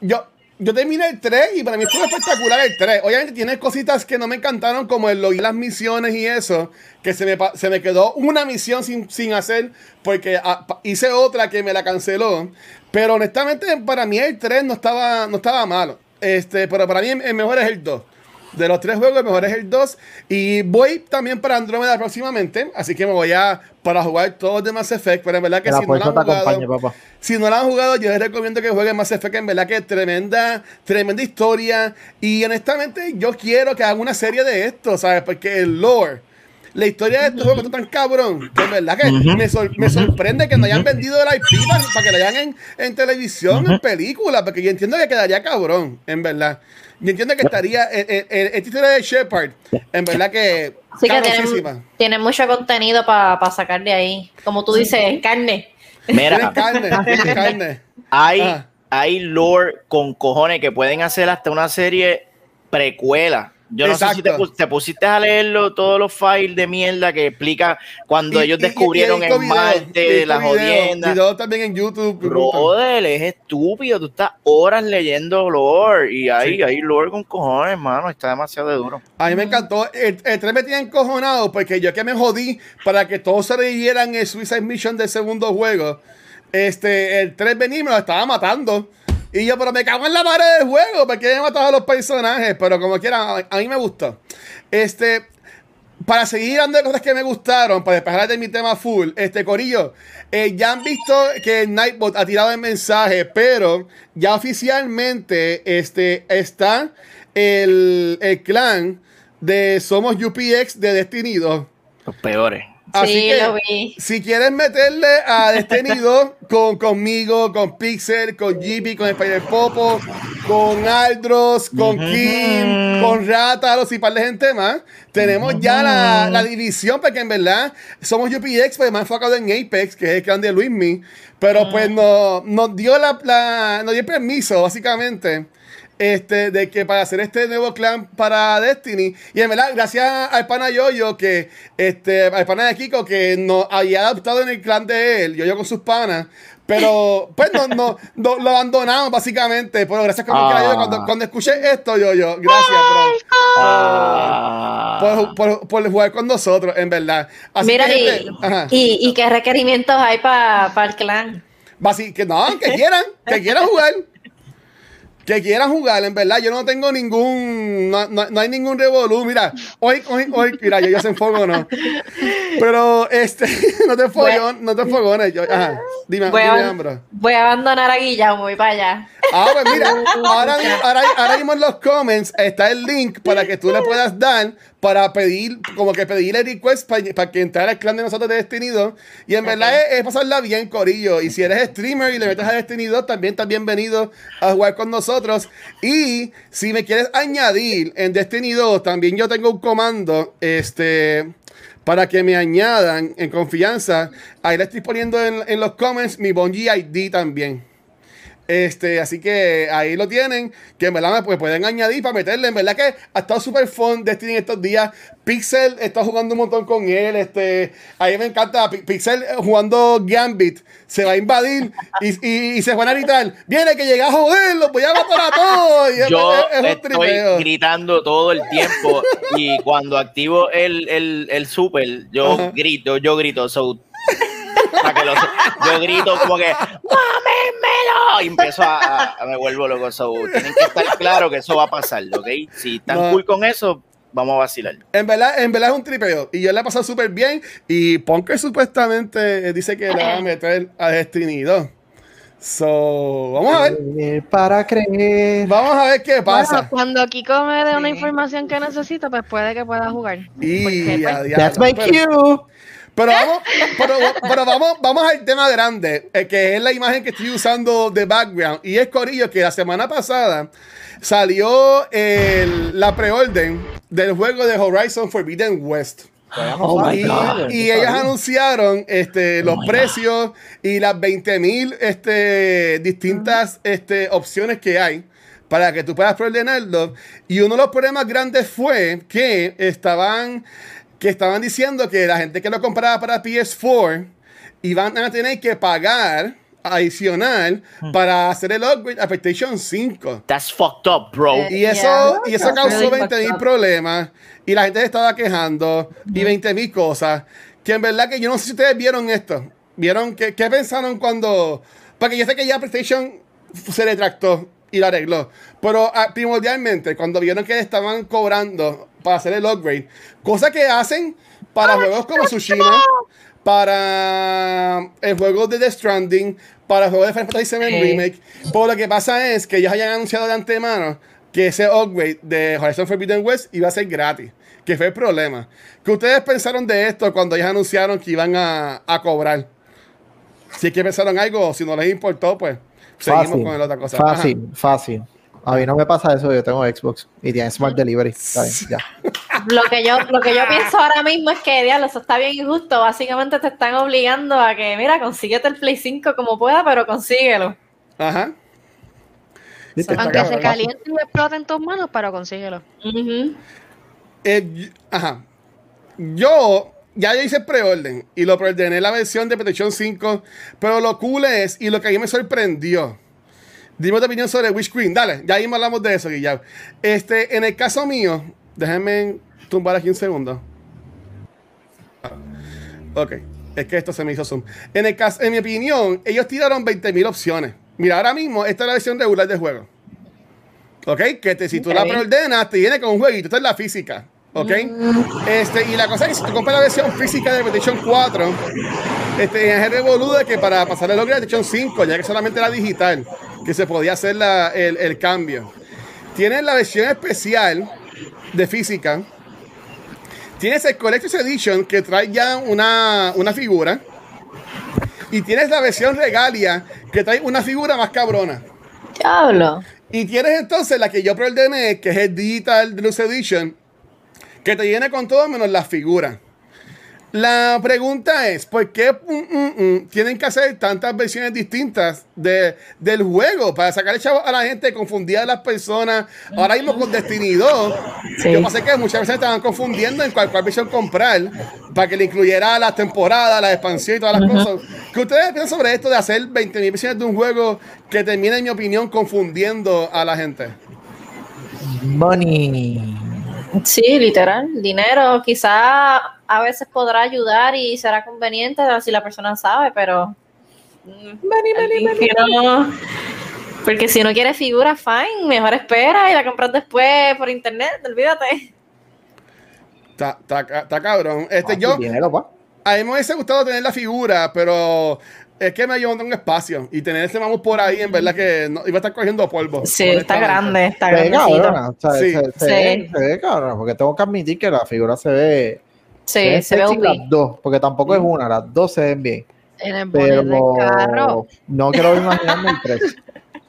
yo, yo terminé el 3 y para mí estuvo espectacular el 3. Obviamente tiene cositas que no me encantaron, como el login las misiones y eso, que se me, se me quedó una misión sin, sin hacer porque ah, hice otra que me la canceló. Pero honestamente, para mí el 3 no estaba, no estaba malo. Este, pero para mí el, mejor es el 2. De los tres juegos, el mejor es el 2. Y voy también para Andrómeda próximamente. Así que me voy a para jugar todos de Mass Effect. Pero en verdad que la si no lo fuerza han jugado, acompañe, papá. si no la han jugado, yo les recomiendo que jueguen Mass Effect. En verdad que es tremenda, tremenda historia. Y honestamente, yo quiero que hagan una serie de esto, ¿sabes? Porque el lore, la historia de estos juegos está tan cabrón que en verdad que me, sor- me sorprende que no hayan vendido el IP para, para que lo hagan en, en televisión, en película. Porque yo entiendo que quedaría cabrón, en verdad. Yo entiendo que estaría. eh, eh, esta historia de Shepard, en verdad que. Sí que tienen, tienen mucho contenido para sacar de ahí. Como tú dices, carne. Tienen Mira, carne, tienen carne. hay, Ah. hay lore con cojones que pueden hacer hasta una serie precuela. Yo no sé si te, te pusiste a leerlo, todos los files de mierda que explica cuando Y- ellos y- y- descubrieron y en videos, Marte visto las jodiendas. también en YouTube. Brother, es estúpido. Tú estás horas leyendo lore y hay, Sí. hay lore con cojones, hermano. Está demasiado de duro. A mí me encantó. El, el 3 me tenía encojonado porque yo que me jodí para que todos sobrevivieran el Suicide Mission del segundo juego. Este, el 3 venía y me lo estaba matando. Y yo, pero me cago en la madre del juego porque he matado a los personajes. Pero como quiera, a, a mí me gustó. Este, para seguir hablando de cosas que me gustaron, para despejar de mi tema full, este Corillo, eh, ya han visto que Nightbot ha tirado el mensaje, pero ya oficialmente este, está el, el clan de Somos UPX de Destiny 2. Los peores. Así sí, que, lo vi. si quieren meterle a Destiny 2 con, conmigo, con Pixel, con GP, con Spider Popo, con Aldros, con Kim, con Rátalos y par de gente más, tenemos ya la, la división, porque en verdad somos UPX, pues más enfocado en Apex, que es el clan de Luismi, pero pues no- nos dio la, la- nos dio el permiso, básicamente este, de que para hacer este nuevo clan para Destiny. Y en verdad, gracias al pana Yoyo, que, este, al pana de Kiko, que nos había adoptado en el clan de él, Yoyo con sus panas. Pero, pues, no, no, no- lo abandonamos básicamente. Pero gracias como Ah. Yoyo, cuando, cuando escuché esto, Yoyo, gracias, bro. Ah. Por, por, por jugar con nosotros, en verdad. Así Mira, que, y, gente, y, y qué requerimientos hay para el clan. Basi- que no, que quieran, que quieran jugar. Que quieran jugar, en verdad, yo no tengo ningún, no, no- no hay ningún revolú, mira, hoy, hoy, hoy, mira, yo ya se enfogo, no. Pero, este, no te fogones, no te fogones, yo, ajá, dime, Voy dime, a, Ambro. voy a abandonar a Guillermo, voy para allá. Ah, pues mira, ahora, ahora, ahora mismo en los comments está el link para que tú le puedas dar para pedir, como que pedirle request para, que entrara al clan de nosotros de Destiny 2. Y en verdad es, es pasarla bien, Corillo. Y si eres streamer y le metes a Destiny 2, también estás bienvenido a jugar con nosotros. Y si me quieres añadir en Destiny 2, también yo tengo un comando, este para que me añadan en confianza. Ahí le estoy poniendo en, en los comments mi Bungie ID también. Este, así que ahí lo tienen, que en verdad me pueden añadir para meterle. En verdad que ha estado súper fun Destiny estos días. Pixel está jugando un montón con él. Este, a mí me encanta. Pi- Pixel jugando Gambit se va a invadir y, y- y se van a gritar: Viene que llega a joder, los voy a matar a todos. Y Yo es- es un estoy tripeo. gritando todo el tiempo y cuando activo el, el, el super, yo Ajá. grito, yo grito, so, para que yo grito como que ¡Mámenmelo! Y empiezo a, a- a- me vuelvo loco. So, tienen que estar claro que eso va a pasar, ¿ok? Si están No. cool con eso, vamos a vacilar. En verdad, en verdad es un tripeo. Y yo le he pasado súper bien. Y Punker supuestamente dice que le va a meter a Destiny 2. So, vamos a ver. Eh, Para creer. Vamos a ver qué pasa. Bueno, cuando Kiko me dé una información que necesito, pues puede que pueda jugar. Y Porque, pues. That's my Pero- cue. Pero vamos, pero, pero vamos, vamos al tema grande, eh, que es la imagen que estoy usando de background. Y es Corillo que la semana pasada salió el- la preorden del juego de Horizon Forbidden West. Oh y, y ellos anunciaron este, los precios y las 20.000 este, distintas este, opciones que hay para que tú puedas preordenarlo. Y uno de los problemas grandes fue que estaban, que estaban diciendo que la gente que lo compraba para PS4 iban a tener que pagar adicional para hacer el upgrade a PlayStation 5. That's fucked up, bro. Eh, Y eso, Yeah. y eso causó Really 20 mil problemas. Y la gente se estaba quejando. Y 20 mil cosas. Que en verdad que yo no sé si ustedes vieron esto. ¿Vieron qué, qué pensaron cuando.? Porque yo sé que ya PlayStation se retractó y lo arregló. Pero ah, primordialmente, cuando vieron que estaban cobrando para hacer el upgrade, cosa que hacen para juegos como Tsushima, para el juego de The Stranding, para el juego de Final Fantasy VII Remake. Pero lo que pasa es que ellos hayan anunciado de antemano que ese upgrade de Horizon Forbidden West iba a ser gratis. Que fue el problema. ¿Qué ustedes pensaron de esto cuando ellos anunciaron que iban a, a cobrar? Si es que pensaron algo, si no les importó, pues seguimos Fácil, con la otra cosa. Ajá. fácil, fácil. A mí no me pasa eso, yo tengo Xbox y tiene Smart Delivery. Está bien, ya. Lo que yo, lo que yo pienso ahora mismo es que, diablo, eso está bien injusto. Básicamente te están obligando a que, mira, consíguete el Play 5 como pueda, pero consíguelo. Ajá. Aunque se cabrón. caliente y explote en tus manos, pero consíguelo. Eh, y- ajá. Yo ya yo hice el preorden y lo preordené la versión de PlayStation 5, pero lo cool es y lo que a mí me sorprendió. Dime tu opinión sobre Wish Queen. Dale, ya ahí hablamos de eso, Guillermo. Este, en el caso mío, déjenme tumbar aquí un segundo. Ah, Ok, es que esto se me hizo zoom. En, el caso, en mi opinión, ellos tiraron 20.000 opciones. Mira, ahora mismo esta es la versión regular del juego. ¿Ok? Que te, si tú la preordenas, te viene con un jueguito. Esta es la física. ¿Ok? Este, y la cosa es que si tú compras la versión física de PlayStation 4, este, es el revolú de que para pasar el logro de PlayStation 5, ya que solamente era digital, que se podía hacer la- el, el cambio. Tienes la versión especial de física. Tienes el Collector's Edition que trae ya una, una figura. Y tienes la versión regalia que trae una figura más cabrona. Diablo. Y tienes entonces la que yo preordené, que es el Digital Deluxe Edition, que te viene con todo menos las figuras. La pregunta es, ¿por qué mm, mm, mm, tienen que hacer tantas versiones distintas de, del juego para sacar el chavo a la gente, confundir a las personas? Ahora mismo con Destiny 2, Sí. yo pasé que muchas veces estaban confundiendo en cuál, cuál versión comprar para que le incluyera las temporadas, la expansión y todas las cosas. ¿Qué ustedes piensan sobre esto de hacer 20.000 versiones de un juego que termina, en mi opinión, confundiendo a la gente? Money. Sí, literal. Dinero quizá a veces podrá ayudar y será conveniente si la persona sabe, pero mm, alguien que no, Porque si no quieres figura, fine, mejor espera y la compras después por internet, olvídate. Está, está- está cabrón. Este, Ah, yo, dinero, pa. a mí me hubiese gustado tener la figura, pero es que me llevó un espacio. Y tener ese vamos por ahí, en verdad que no- iba a estar cogiendo polvo. Sí, está grande, está Se ve grandecito. cabrona, o sea, Sí. se, se Sí. ve, se ve cabrona, porque tengo que admitir que la figura se ve. Sí, se ve las dos, porque tampoco es una, las dos se ven bien. En el bonete del Pero carro. no quiero imaginarme el precio.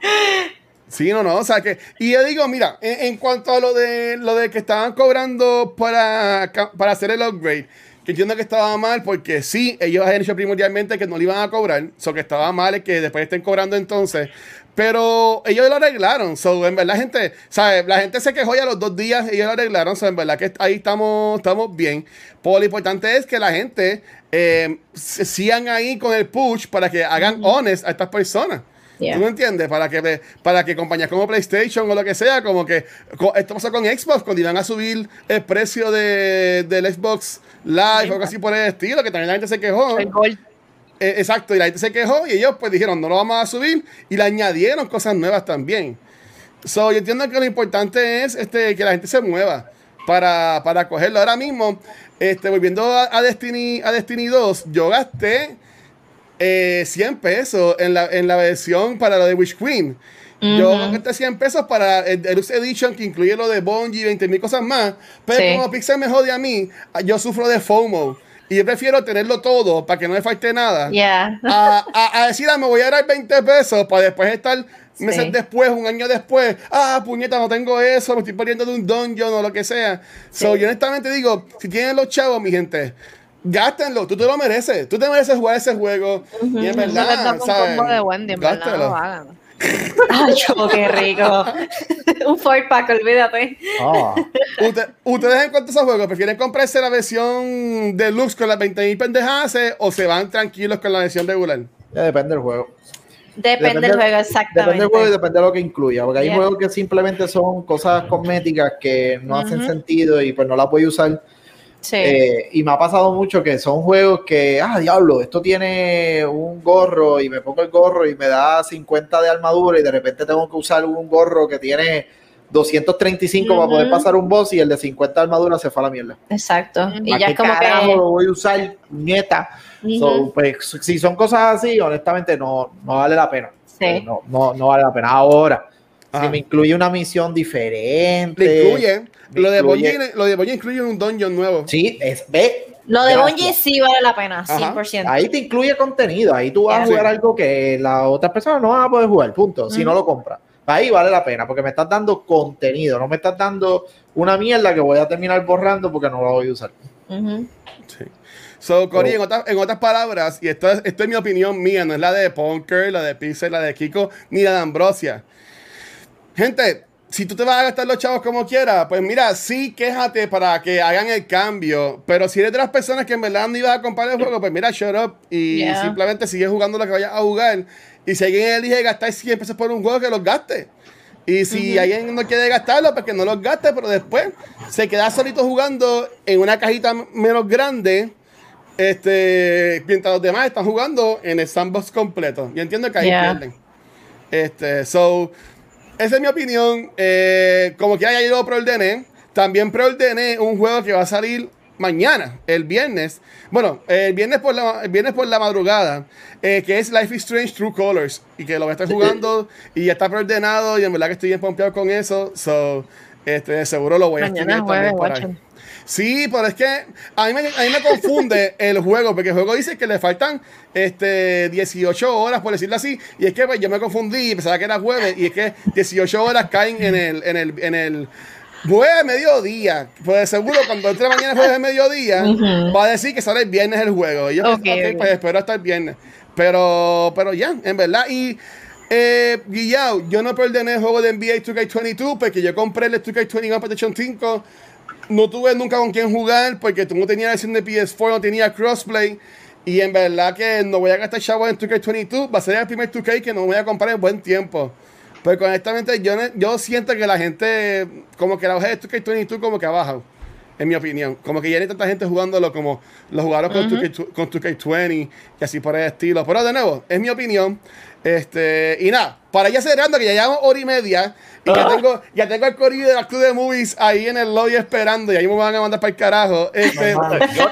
Sí, no, no, o sea que, y yo digo, mira, en, en cuanto a lo de lo de que estaban cobrando para, para hacer el upgrade, que entiendo que estaba mal, porque sí, ellos habían dicho primordialmente que no le iban a cobrar, so que estaba mal es que después estén cobrando entonces, pero ellos lo arreglaron, so en verdad gente, ¿sabes? La gente se quejó ya los dos días, ellos lo arreglaron, so en verdad que ahí estamos, estamos bien, pero lo importante es que la gente eh, sigan ahí con el push para que hagan honest a estas personas. Yeah. ¿Tú me entiendes? Para que, para que compañías como PlayStation o lo que sea, como que co- esto pasó con Xbox, cuando iban a subir el precio de, del Xbox Live o algo así por el estilo, que también la gente se quejó. El. Eh, exacto, y la gente se quejó y ellos pues dijeron, no lo vamos a subir y le añadieron cosas nuevas también. So, yo entiendo que lo importante es este, que la gente se mueva para, para cogerlo. Ahora mismo, este, volviendo a, a Destiny, a Destiny 2, yo gasté eh, 100 pesos en la, en la versión para lo de Witch Queen. Yo gasté 100 pesos para el Deluxe Edition que incluye lo de Bungie y 20 mil cosas más. Pero Sí. como Pixel me jode a mí, yo sufro de FOMO. Y yo prefiero tenerlo todo para que no me falte nada. Yeah. A, a- a decir, ah, me voy a dar 20 pesos para después estar meses Sí. después, un año después. Ah, puñeta, no tengo eso, me estoy perdiendo de un dungeon o lo que sea. So, yo honestamente digo, si tienen los chavos, mi gente, gástenlo, tú te lo mereces. Tú te mereces jugar ese juego. Y en verdad, da un ¿sabes? combo de Wendy, en verdad, no lo hagan. Ay, yo, qué rico. Un four pack, olvídate. Ah, Usted- ¿Ustedes en cuanto a esos juegos prefieren comprarse la versión deluxe con las 20 mil pendejadas o se van tranquilos con la versión regular? ya depende del juego. Depende del juego, exactamente. Depende del juego y depende de lo que incluya. Porque hay Yeah. juegos que simplemente son cosas cosméticas que no hacen sentido y pues no las voy a usar. Sí. Eh, y me ha pasado mucho que son juegos que, ah, diablo, esto tiene un gorro y me pongo el gorro y me da 50 de armadura y de repente tengo que usar un gorro que tiene 235 para poder pasar un boss y el de 50 de armadura se fue a la mierda. Exacto. Y ¿Para ya qué es como carajo que. lo voy a usar, nieta? So, pues, si son cosas así, honestamente no, no vale la pena. Sí. No, no, no vale la pena. Ahora, Ajá. si me incluye una misión diferente. Le incluye. Lo de, incluye- Bungie, lo de Bungie incluye un dungeon nuevo. Sí, es ve. Lo de. Bungie sí vale la pena, Ajá. 100%. Ahí te incluye contenido. Ahí tú vas a jugar Sí. algo que las otras personas no van a poder jugar. Punto. Si no lo compras. Ahí vale la pena porque me estás dando contenido. No me estás dando una mierda que voy a terminar borrando porque no la voy a usar. Sí. So, Cory, en, otras, en otras palabras, y esto es, esto es mi opinión mía, no es la de Punker, la de Pixel, la de Kiko, ni la de Ambrosia. Gente, si tú te vas a gastar los chavos como quieras, pues mira, sí, quéjate para que hagan el cambio. Pero si eres de las personas que en verdad no ibas a comprar el juego, pues mira, shut up y Yeah. simplemente sigue jugando lo que vayas a jugar. Y si alguien elige gastar 100 pesos por un juego, que los gaste. Y si alguien no quiere gastarlo, pues que no los gaste, pero después se queda solito jugando en una cajita menos grande. Este, mientras los demás están jugando en el sandbox completo. Yo entiendo que ahí Yeah. pierden. Este, so, esa es mi opinión. Eh, como que ya yo lo preordené. También preordené un juego que va a salir mañana, el viernes. Bueno, el viernes por la, el viernes por la madrugada, eh, que es Life is Strange True Colors. Y que lo voy a estar jugando y ya está preordenado. Y en verdad que estoy bien pompeado con eso. So, este, seguro lo voy a Mañana streamear es jueves, también por ahí. Sí, pero es que a mí me, a mí me confunde el juego, porque el juego dice que le faltan este, 18 horas, por decirlo así, y es que pues, yo me confundí, pensaba que era jueves, y es que 18 horas caen en el, en el, en el jueves de mediodía. Pues seguro cuando entre mañana jueves de mediodía, va a decir que sale el viernes el juego. Y yo, Ok, pues, ok, ok. pues espero hasta el viernes. Pero, pero ya, en verdad, y... Eh, Guillao, yo no perdoné el juego de NBA 2K22 porque yo compré el 2K21 PlayStation 5 no tuve nunca con quién jugar porque tú no tenías versión de PS4, no tenía crossplay. Y en verdad que no voy a gastar chavo en 2K22. Va a ser el primer 2K que no voy a comprar en buen tiempo. Pero honestamente yo, yo siento que la gente, como que la hoja de 2K22 como que ha bajado. en mi opinión. Como que ya no hay tanta gente jugándolo como los jugadores con 2K, con 2K20 y así por el estilo. Pero de nuevo, es mi opinión. Este, y nada, para ya cerrando, que ya llevamos hora y media, y ya tengo, ya tengo el corrido de la Club de Movies ahí en el lobby esperando, y ahí me van a mandar para el carajo. Este,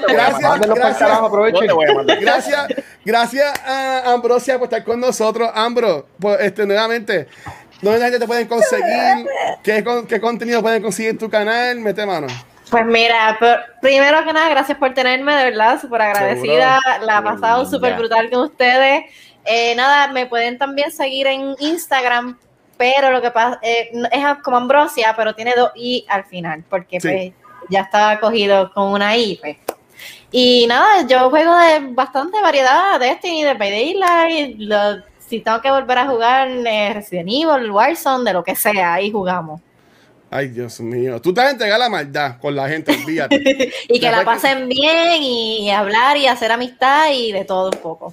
gracias, carajo, gracias, aprovechen. Yo te voy a mandar. gracias, gracias a Ambrosia por estar con nosotros. Ambro, pues, este, nuevamente, ¿dónde la gente te pueden conseguir? ¿Qué, con- qué contenido pueden conseguir en tu canal? Mete mano. Pues mira, pero primero que nada, gracias por tenerme, de verdad, súper agradecida. La he pasado súper brutal con ustedes. Eh, nada, me pueden también seguir en Instagram, pero lo que pasa eh, es como Ambrosia, pero tiene dos I al final, porque Sí. pues ya estaba cogido con una I. Pues. Y nada, yo juego de bastante variedad, Destiny, de Daylight, lo- si tengo que volver a jugar eh, Resident Evil, Warzone, de lo que sea, ahí jugamos. Ay, Dios mío. Tú te vas a entregar la maldad con la gente, olvídate. Y que La que- pasen bien y hablar y hacer amistad y de todo un poco.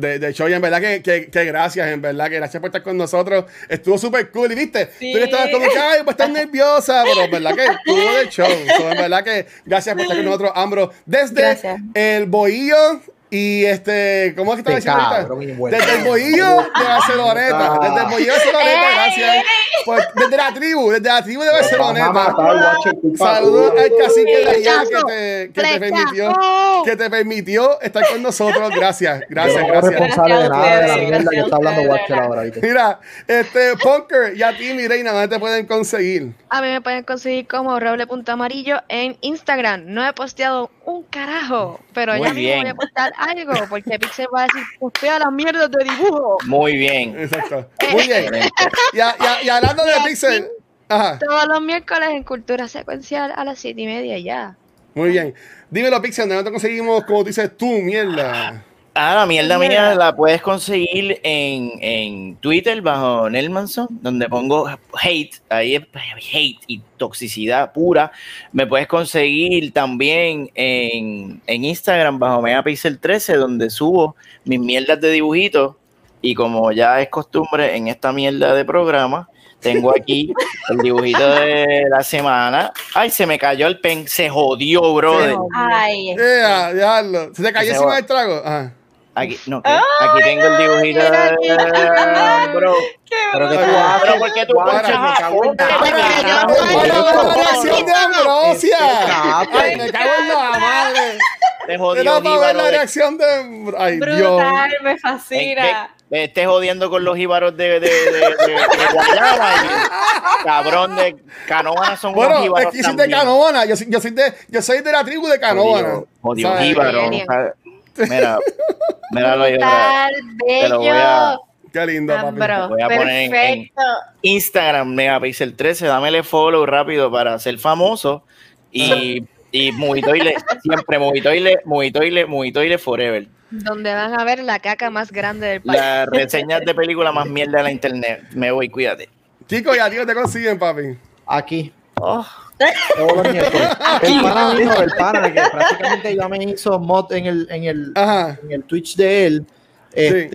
De, de show, y en verdad que, que, que gracias, en verdad que gracias por estar con nosotros. Estuvo súper cool. Y viste, tú que estabas como que, ay, pues estás nerviosa, pero en verdad que estuvo de show. So, en verdad que gracias por estar con nosotros, Ambro. Desde Gracias. el bohillo y este, ¿cómo es que estaba Te diciendo ahorita? bueno. Desde el bohillo de Barceloneta. Desde el bohillo de Barceloneta, Ey, gracias. Por- desde la tribu, desde la tribu de Barceloneta. Saludos al cacique de allá que te, que te permitió que te permitió estar con nosotros. Gracias, Yo gracias, no gracias. responsable de nada de la Gracias mierda que está hablando gracias Watcher ahora. Mira, este Punker y a ti, mi reina, ¿dónde te pueden conseguir? A mí me pueden conseguir como roble.amarillo en Instagram. No he posteado un carajo, pero Muy ya mismo voy a postar algo porque Pixel va a decir, postea las mierdas de dibujo. Muy bien. Exacto. Muy bien. Y, a- y a- y hablando de Pixel, ajá, Todos los miércoles en Cultura Secuencial a las siete y media ya. muy bien. Dímelo, Pixel, ¿dónde te conseguimos, como dices tú, mierda? Ah, la mierda mía la puedes conseguir en, en Twitter bajo Nelmanson, donde pongo hate, ahí es hate y toxicidad pura. Me puedes conseguir también en, en Instagram bajo Megapixel13, donde subo mis mierdas de dibujitos. Y como ya es costumbre en esta mierda de programa, tengo aquí el dibujito de la semana. Ay, se me cayó el pen, se jodió, brother. Ay, Yeah, ya lo. ¿Se te cayó Se encima del trago? Ajá. Aquí, no, ¿qué? aquí tengo el dibujito de... Bro, Pero que tú Ay, haces, pero ¿por qué tú Guacho, ponchas me cago en a- nada, Pero que yo carajo, soy- ¡Ay, esto. la reacción de Ambrosia! ¡Ay, me cago en la madre! te jodió, Era ver la de- reacción de. ¡Ay, Dios! me fascina. que estés jodiendo con los jíbaros de, de, de, de- de Guayama y cabrón de Canóvana son unos Bueno, es jíbaros que yo soy de también. Canóvana. Yo soy, yo, soy de, yo soy de la tribu de Canóvana. Jodido, Mira, míralo ahí, mira. Brutal, Te lo voy a- bello. Qué lindo, papi. Voy a poner en- perfecto. Instagram, Megapixel 13, dámele follow rápido para ser famoso y, y Movitoile, siempre Movitoile, Movitoile, Movitoile forever. Donde van a ver la caca más grande del país. Las reseñas de película más mierda de la internet. Me voy, cuídate. Chicos, y a ti te consiguen, papi. Aquí. Oh. Todos los miércoles. El pana mío, el pana, que prácticamente ya me hizo mod en el, en el, en el Twitch de él. Este,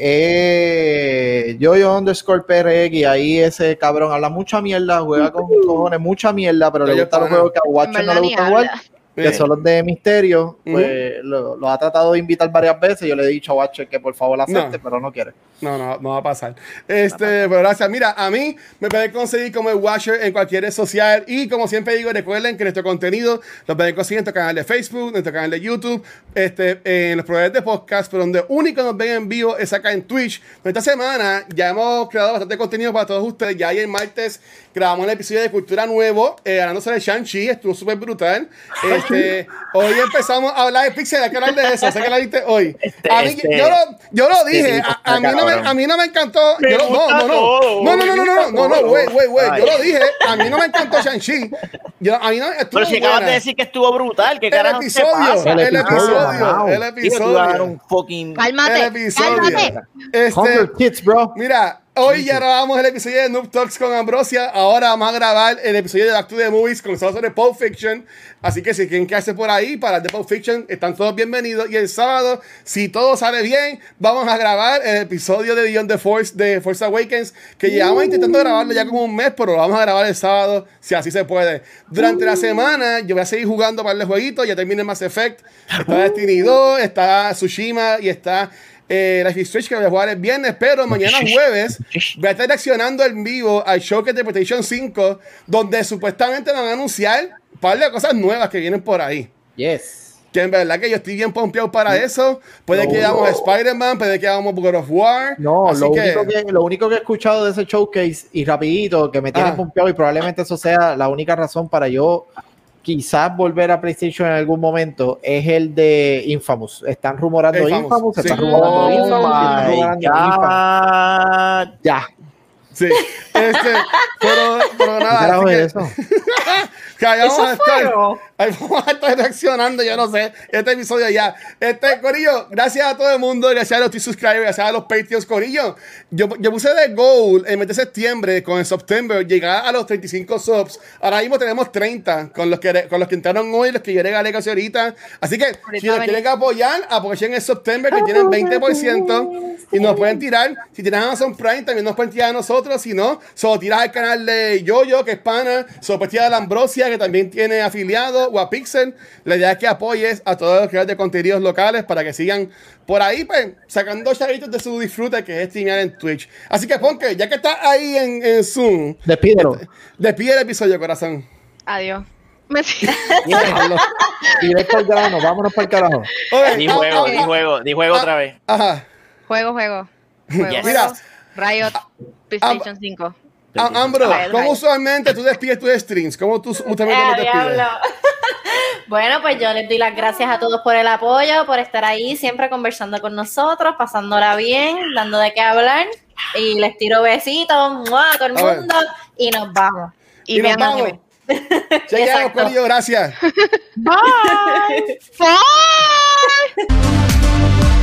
eh, yo, yo underscore PRX, y ahí ese cabrón habla mucha mierda, juega con cojones, mucha mierda, pero le Oye, gustan los juegos que a Watcher no le gusta jugar, habla. Que son los de misterio, pues lo, lo ha tratado de invitar varias veces. Yo le he dicho a Watcher que por favor la acepte, No. pero no quiere. No, no, no va a pasar. Este, pero gracias. Mira, a mí me pueden conseguir como el Watcher en cualquier red social. Y como siempre digo, recuerden que nuestro contenido lo pueden conseguir en nuestro canal de Facebook, en nuestro canal de YouTube, este, en los proveedores de podcast, pero donde único nos ven en vivo es acá en Twitch. Esta semana ya hemos creado bastante contenido para todos ustedes. Ya ayer martes grabamos el episodio de Cultura Nuevo, eh, hablando sobre Shang-Chi, estuvo súper brutal. Este, hoy empezamos a hablar de Pixel, hay que hablar de eso, sé que la viste hoy. A mí, este- yo, lo, yo lo dije, a, a mí no me, a mí no me encantó. Me yo lo- no, no, no, no, no, no, no, no, no, no, güey, güey, güey, yo lo dije, a mí no me encantó Shang-Chi. Yo, a mí no estuvo Pero si acabas buena. de decir que estuvo brutal, ¿qué el carajo te episodio, pasa? el El episodio, el episodio. un fucking... Cálmate, El episodio. cálmate. Este, Hunger Kids, bro. Mira, Hoy ya grabamos el episodio de Noob Talks con Ambrosia. Ahora vamos a grabar el episodio de Back to the Movies con nosotros sobre Pulp Fiction. Así que si quieren quedarse por ahí para el de Pulp Fiction, están todos bienvenidos. Y el sábado, si todo sale bien, vamos a grabar el episodio de Beyond the Force de Force Awakens, que llevamos intentando grabarlo ya como un mes, pero lo vamos a grabar el sábado, si así se puede. Durante la semana, yo voy a seguir jugando para el jueguito. Ya terminé Mass Effect. Está Destiny 2, está Tsushima y está eh, Life is Strange que voy a jugar el viernes, pero mañana jueves voy a estar reaccionando en vivo al showcase de PlayStation 5, donde supuestamente van a anunciar un par de cosas nuevas que vienen por ahí. Yes. Que en verdad que yo estoy bien pompeado para eso. Puede que hagamos Spider-Man, puede que hagamos God of War. No, Así lo, que- único que, lo único que he escuchado de ese showcase y rapidito, que me tiene Ah. pompeado y probablemente eso sea la única razón para yo quizás volver a PlayStation en algún momento, es el de Infamous. Están rumorando Infamous, Infamous, están sí. rumorando Oh Infamous, rumorando Infamous. Ya, Sí. Este, pero, pero ¿qué nada. carajo así es que- eso? que ahí vamos a estar, ahí vamos a estar reaccionando, yo no sé, este episodio ya. Este, Corillo, gracias a todo el mundo, gracias a los subscribers, gracias a los Patreons, Corillo. Yo, yo puse de goal en mes de septiembre, con el September, llegar a los 35 subs. Ahora mismo tenemos 30, con los que, con los que entraron hoy, los que yo regalé casi ahorita. Así que, si nos quieren apoyar, apoyen el September, que tienen 20%, y nos pueden tirar. Si tienen Amazon Prime, también nos pueden tirar a nosotros. Si no, solo tiras al canal de Yoyo, que es pana. Solo puedes tirar a la Ambrosia, que también tiene afiliado, o a Pixel. La idea es que apoyes a todos los creadores de contenidos locales para que sigan por ahí, pues, sacando chavitos de su disfrute, que es streamear en Twitch. Así que, Ponke, ya que estás ahí en, en Zoom, Despídelo. despide el episodio, corazón. Adiós. Directo al grano, vámonos para el carajo. Ok, Di ah, juego, ah, di ah, juego, di juego otra vez. Ajá. juego, juego. Juego, Yes. Mira. juego. Riot, PlayStation 5. Ah, Ambro, ¿cómo usualmente tú despides tus streams? ¿Cómo tú usualmente Eh, los despides? Bueno, pues yo les doy las gracias a todos por el apoyo, por estar ahí siempre conversando con nosotros, pasándola bien, dando de qué hablar. Y les tiro besitos ¡mua! a todo el mundo y nos vamos. Y, nos vean vamos. Chequeamos. Corillo, gracias. Bye. Bye.